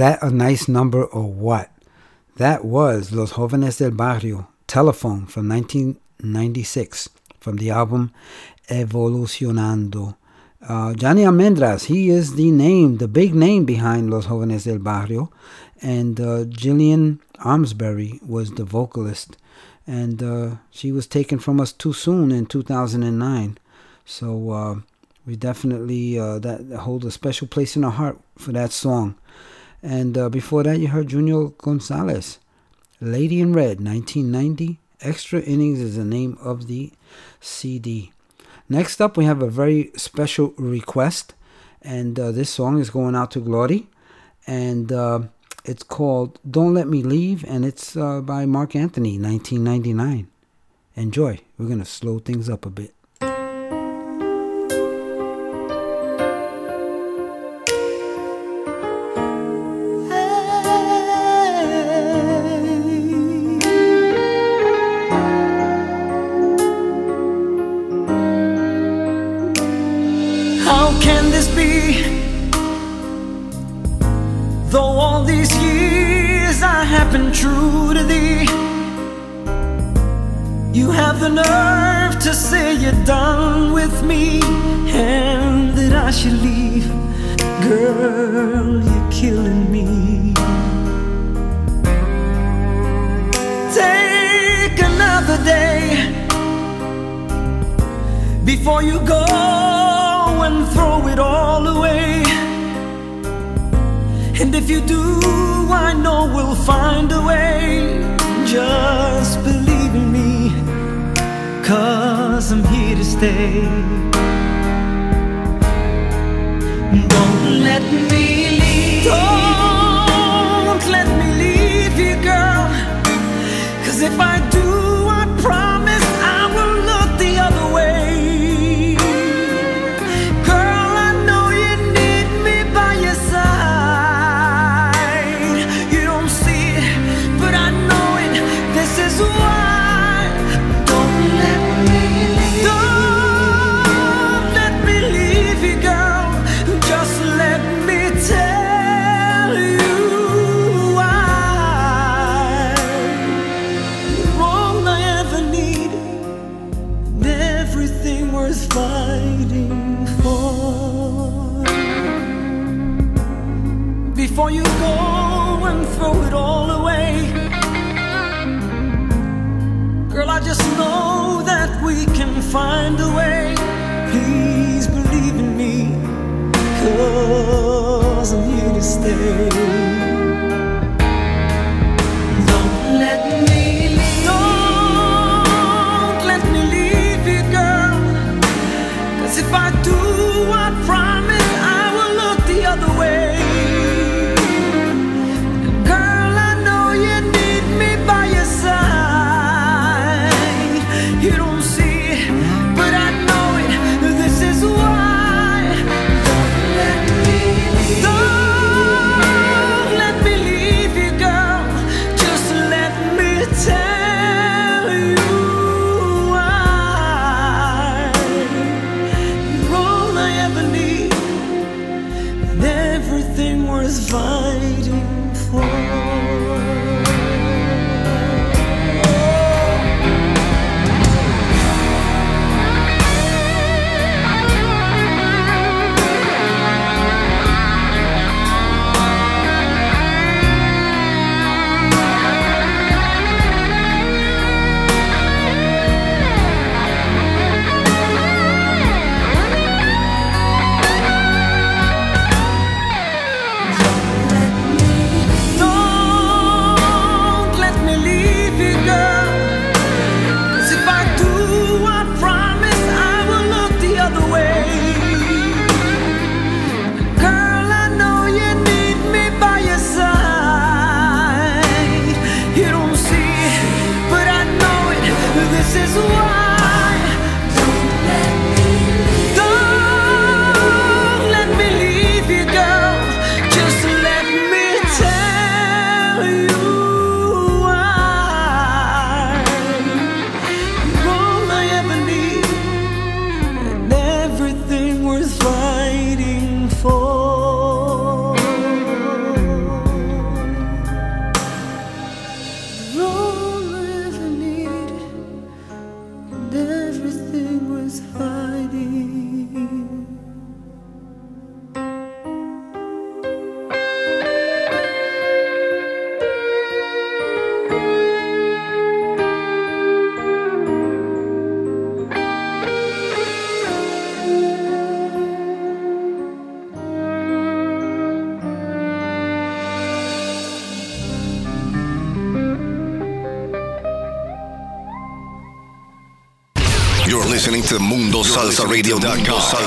[SPEAKER 13] that a
[SPEAKER 1] nice number or what? That was Los Jóvenes del Barrio, Telephone from 1996 from the album Evolucionando. Uh, Johnny Almendras, he is the name, the big name behind Los Jóvenes del Barrio. And uh, Gillian Armsbury was the vocalist. And uh, she was taken from us too soon in 2009. So uh, we definitely uh, that hold a special place in our heart for that song. And uh, before that, you heard Junior Gonzalez, Lady in Red, 1990. Extra Innings is the name of the CD. Next up, we have a very special request, and uh, this song is going out to Glory, and uh, it's called "Don't Let Me Leave," and it's uh, by Marc Anthony, 1999. Enjoy. We're gonna slow things up a bit.
[SPEAKER 14] True to thee, you have the nerve to say you're done with me and that I should leave. Girl, you're killing me. Take another day before you go and throw it all away. And if you do, I know we'll find a way. Just believe in me, cause I'm here to stay. Don't let me leave. Don't let me leave you, girl. Cause if I do, stay.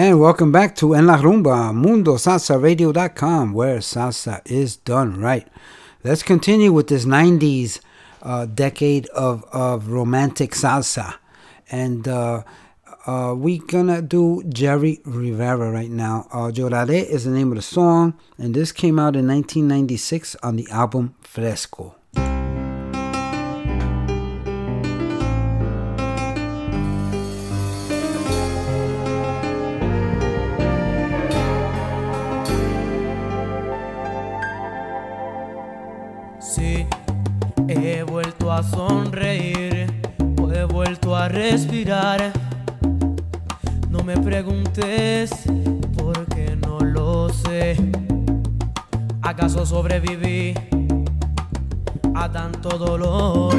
[SPEAKER 1] And welcome back to En La Rumba, MundoSalsaRadio.com, where salsa is done right. Let's continue with this 90s uh, decade of, of romantic salsa. And uh, uh, we're gonna do Jerry Rivera right now. Uh, Lloraré is the name of the song, and this came out in 1996 on the album Fresco.
[SPEAKER 10] Respirar. No me preguntes porque no lo sé. ¿Acaso sobreviví a tanto dolor?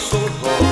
[SPEAKER 12] Miro a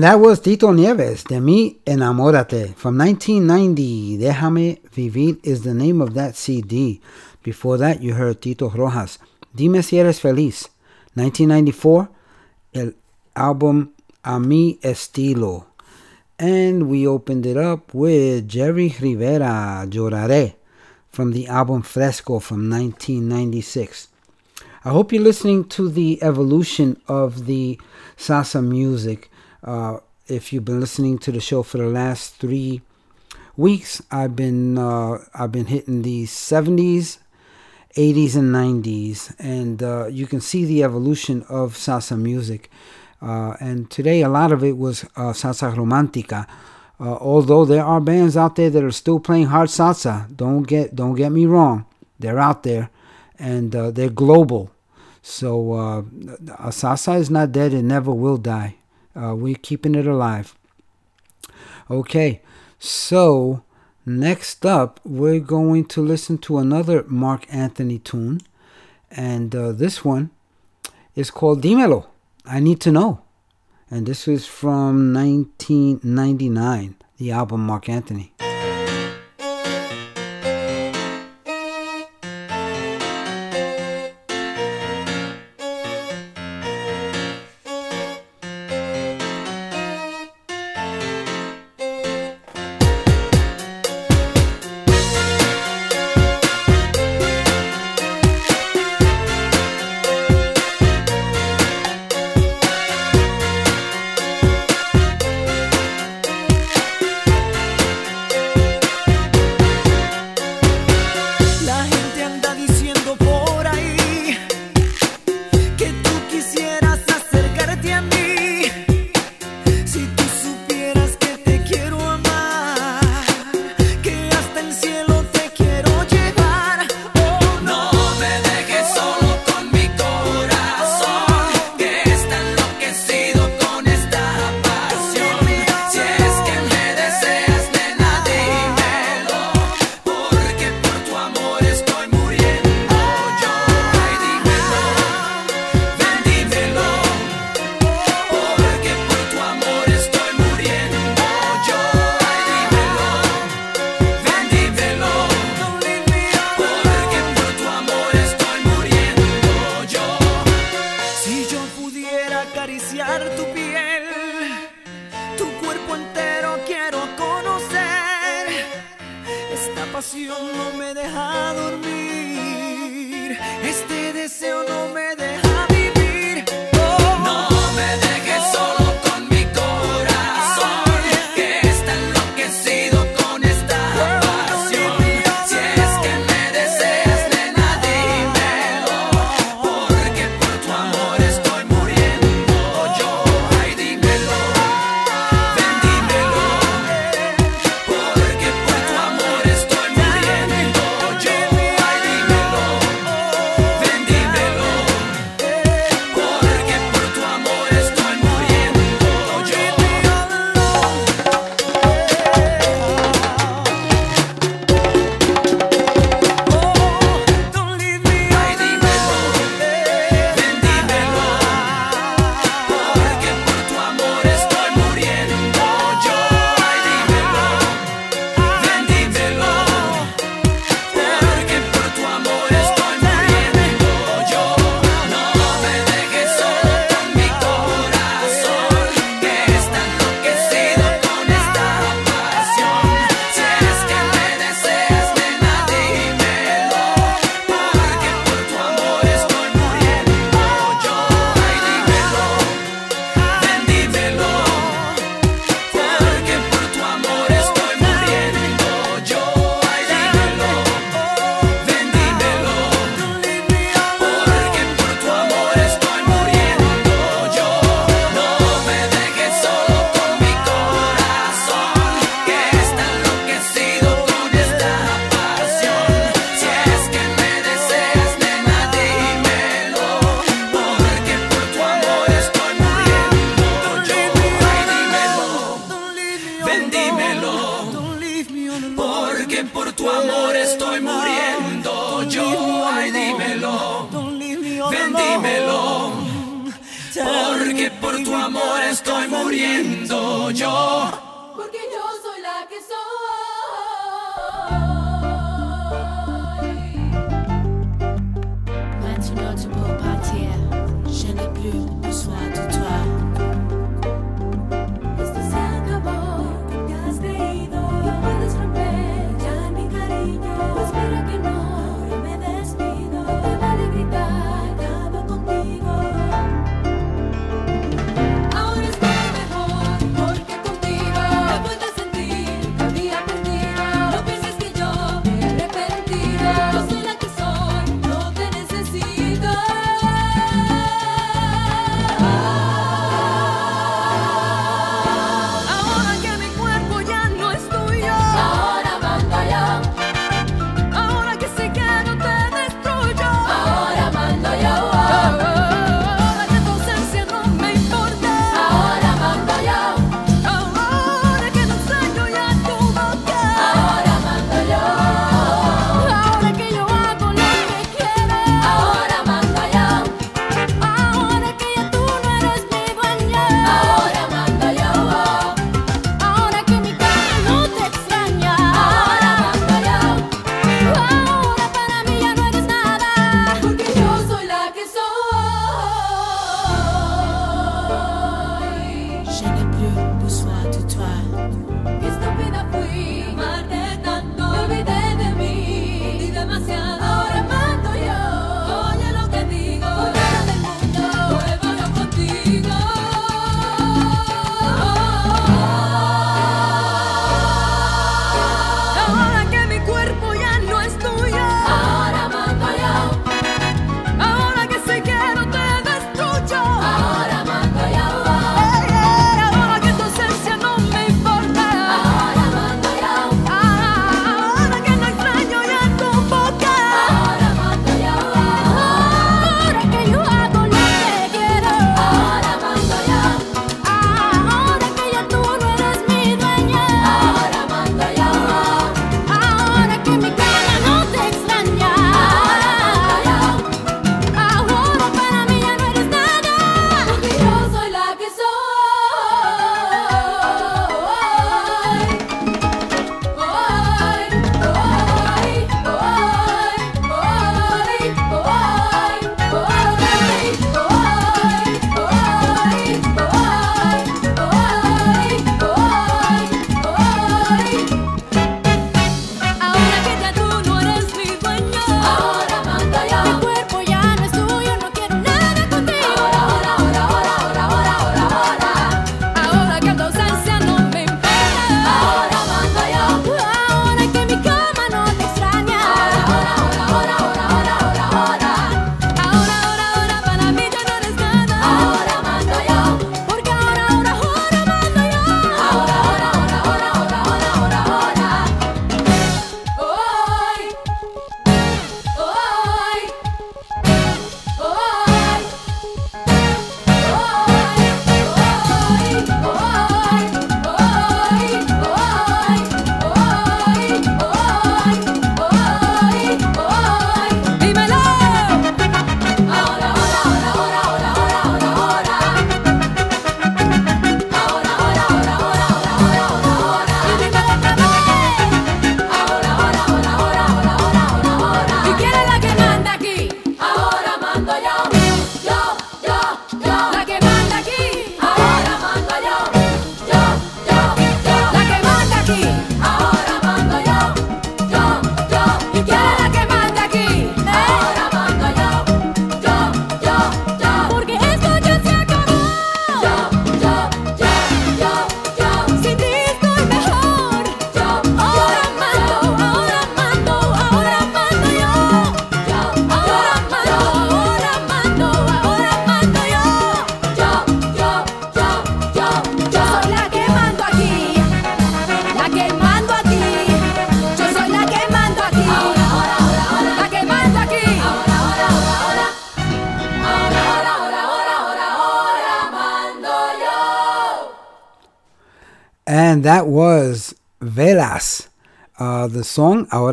[SPEAKER 1] And that was Tito Nieves, De Mi Enamórate, from 1990. Déjame Vivir is the name of that CD. Before that, you heard Tito Rojas, Dime si eres feliz. 1994, el album A Mi Estilo. And we opened it up with Jerry Rivera, Lloraré, from the album Fresco from 1996. I hope you're listening to the evolution of the salsa music. Uh, if you've been listening to the show for the last three weeks, I've been uh, I've been hitting the 70s, 80s, and 90s, and uh, you can see the evolution of salsa music. Uh, and today, a lot of it was uh, salsa romantica. Uh, although there are bands out there that are still playing hard salsa, don't get don't get me wrong, they're out there, and they're global. So uh, salsa is not dead; it never will die. Uh, we're keeping it alive. Okay, so next up, we're going to listen to another Marc Anthony tune, and uh, this one is called Dímelo. I need to know, and this is from 1999, the album Marc Anthony.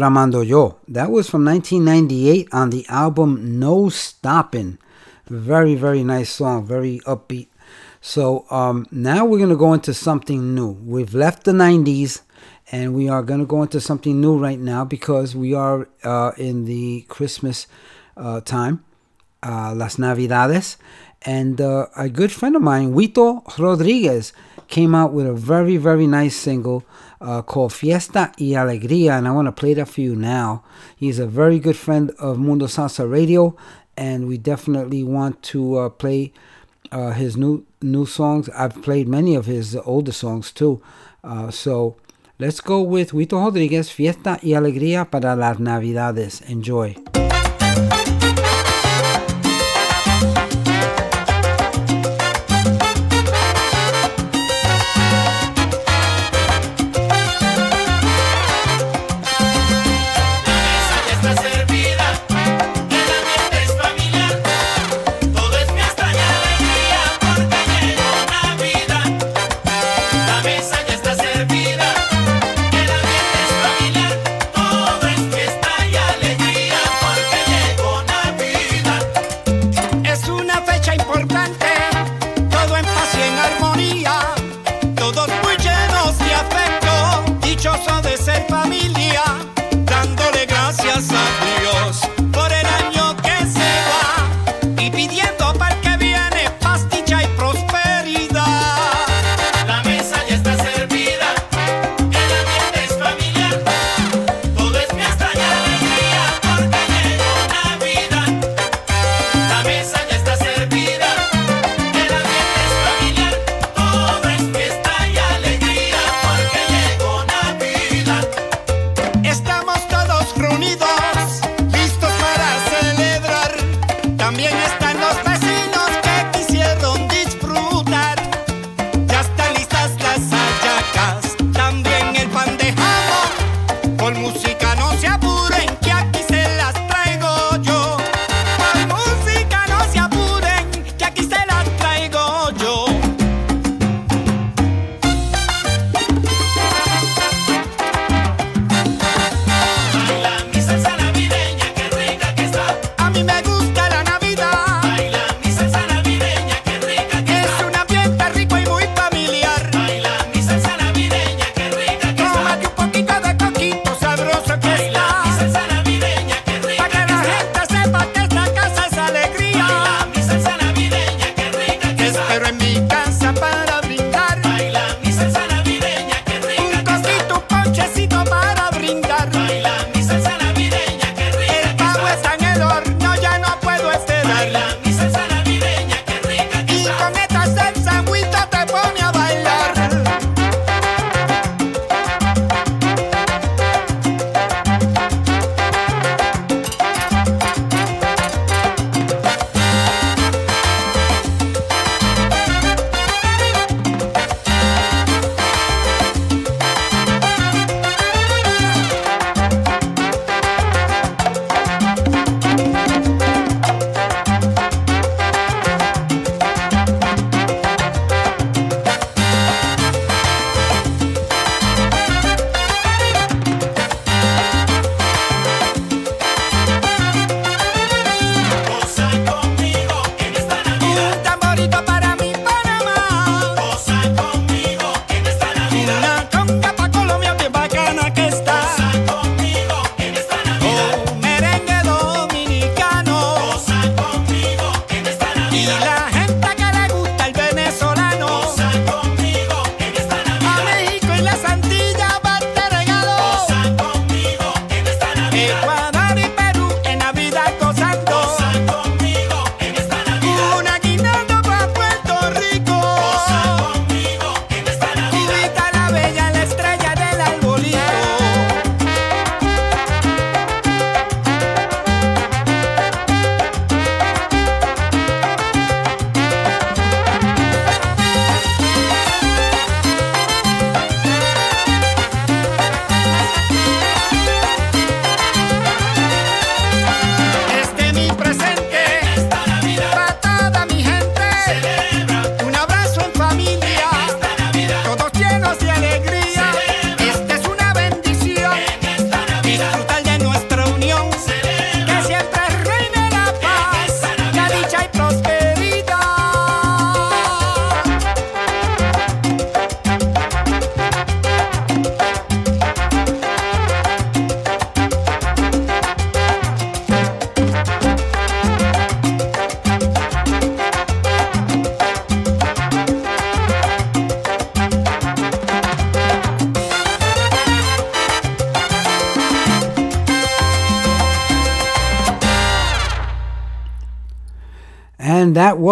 [SPEAKER 1] Song Yo. That was from 1998 on the album No Stoppin'. Very, very nice song. Very upbeat So um, now we're going to go into something new. We've left the 90s and we are going to go into something new right now because we are uh, in the Christmas uh, time, uh, Las Navidades. And uh, a good friend of mine, Huito Rodriguez, came out with a very, very nice single uh, called Fiesta y Alegría. And I want to play that for you now. He's a very good friend of Mundo Salsa Radio. And we definitely want to uh, play uh, his new new songs. I've played many of his older songs too. Uh, so let's go with Huito Rodriguez, Fiesta y Alegría para las Navidades. Enjoy.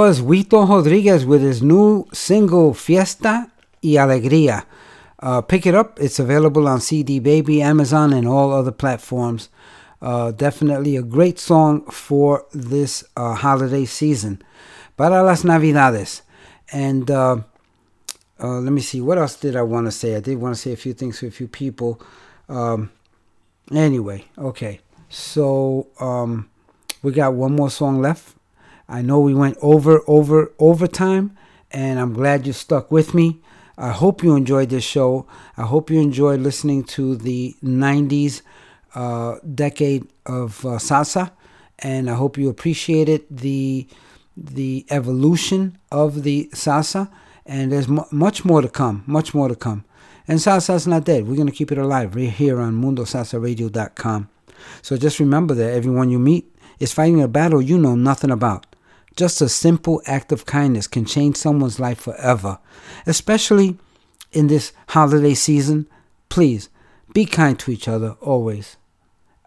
[SPEAKER 1] Was Huito Rodriguez with his new single Fiesta y Alegría. Uh, pick it up. It's available on CD Baby, Amazon, and all other platforms. Uh, definitely a great song for this uh, holiday season. Para las Navidades. And uh, uh, let me see, what else did I want to say? I did want to say a few things to a few people. Um, anyway, okay. So um, we got one more song left. I know we went over, over, overtime, and I'm glad you stuck with me. I hope you enjoyed this show. I hope you enjoyed listening to the 90s uh, decade of uh, salsa, and I hope you appreciated the the evolution of the salsa. And there's mu much more to come, much more to come. And salsa's not dead. We're gonna keep it alive right here on MundoSalsaRadio.com. So just remember that everyone you meet is fighting a battle you know nothing about. Just a simple act of kindness can change someone's life forever, especially in this holiday season. Please be kind to each other always.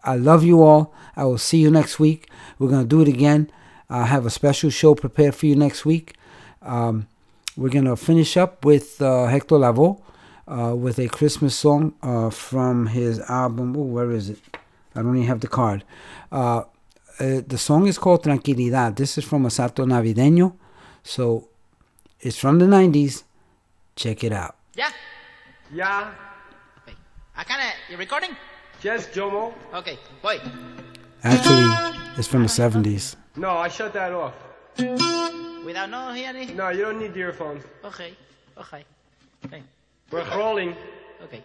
[SPEAKER 1] I love you all. I will see you next week. We're going to do it again. I have a special show prepared for you next week. Um, we're going to finish up with uh, Hector Lavoe uh, with a Christmas song uh, from his album. Oh, where is it? I don't even have the card. Uh, the song is called Tranquilidad. This is from Asalto Navideño. So it's from the 90s. Check it out.
[SPEAKER 15] Yeah.
[SPEAKER 16] Yeah.
[SPEAKER 15] I kinda you recording?
[SPEAKER 16] Yes, Jomo.
[SPEAKER 15] Okay, wait.
[SPEAKER 1] Actually, it's from the 70s.
[SPEAKER 16] No, I shut that off.
[SPEAKER 15] Without no hearing?
[SPEAKER 16] No, you don't need the earphones.
[SPEAKER 15] Okay, okay. Okay.
[SPEAKER 16] We're rolling.
[SPEAKER 15] Okay.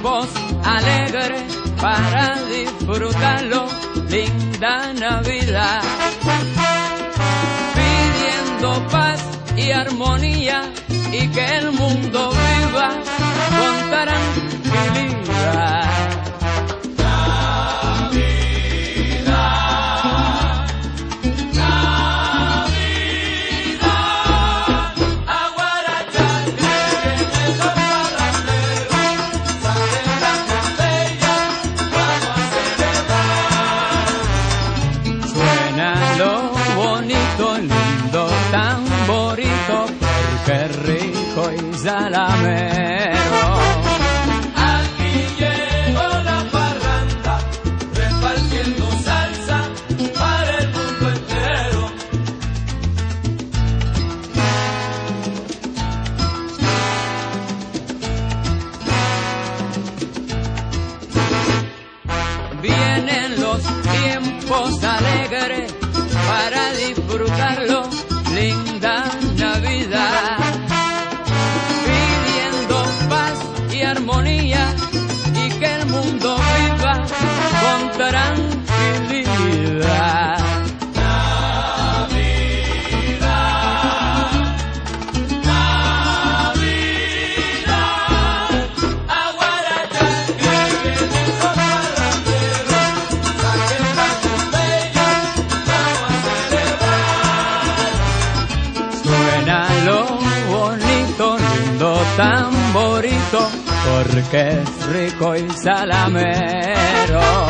[SPEAKER 5] Tiempos alegres para disfrutarlo, linda Navidad. Pidiendo paz y armonía y que el mundo viva con porque es rico y salamero.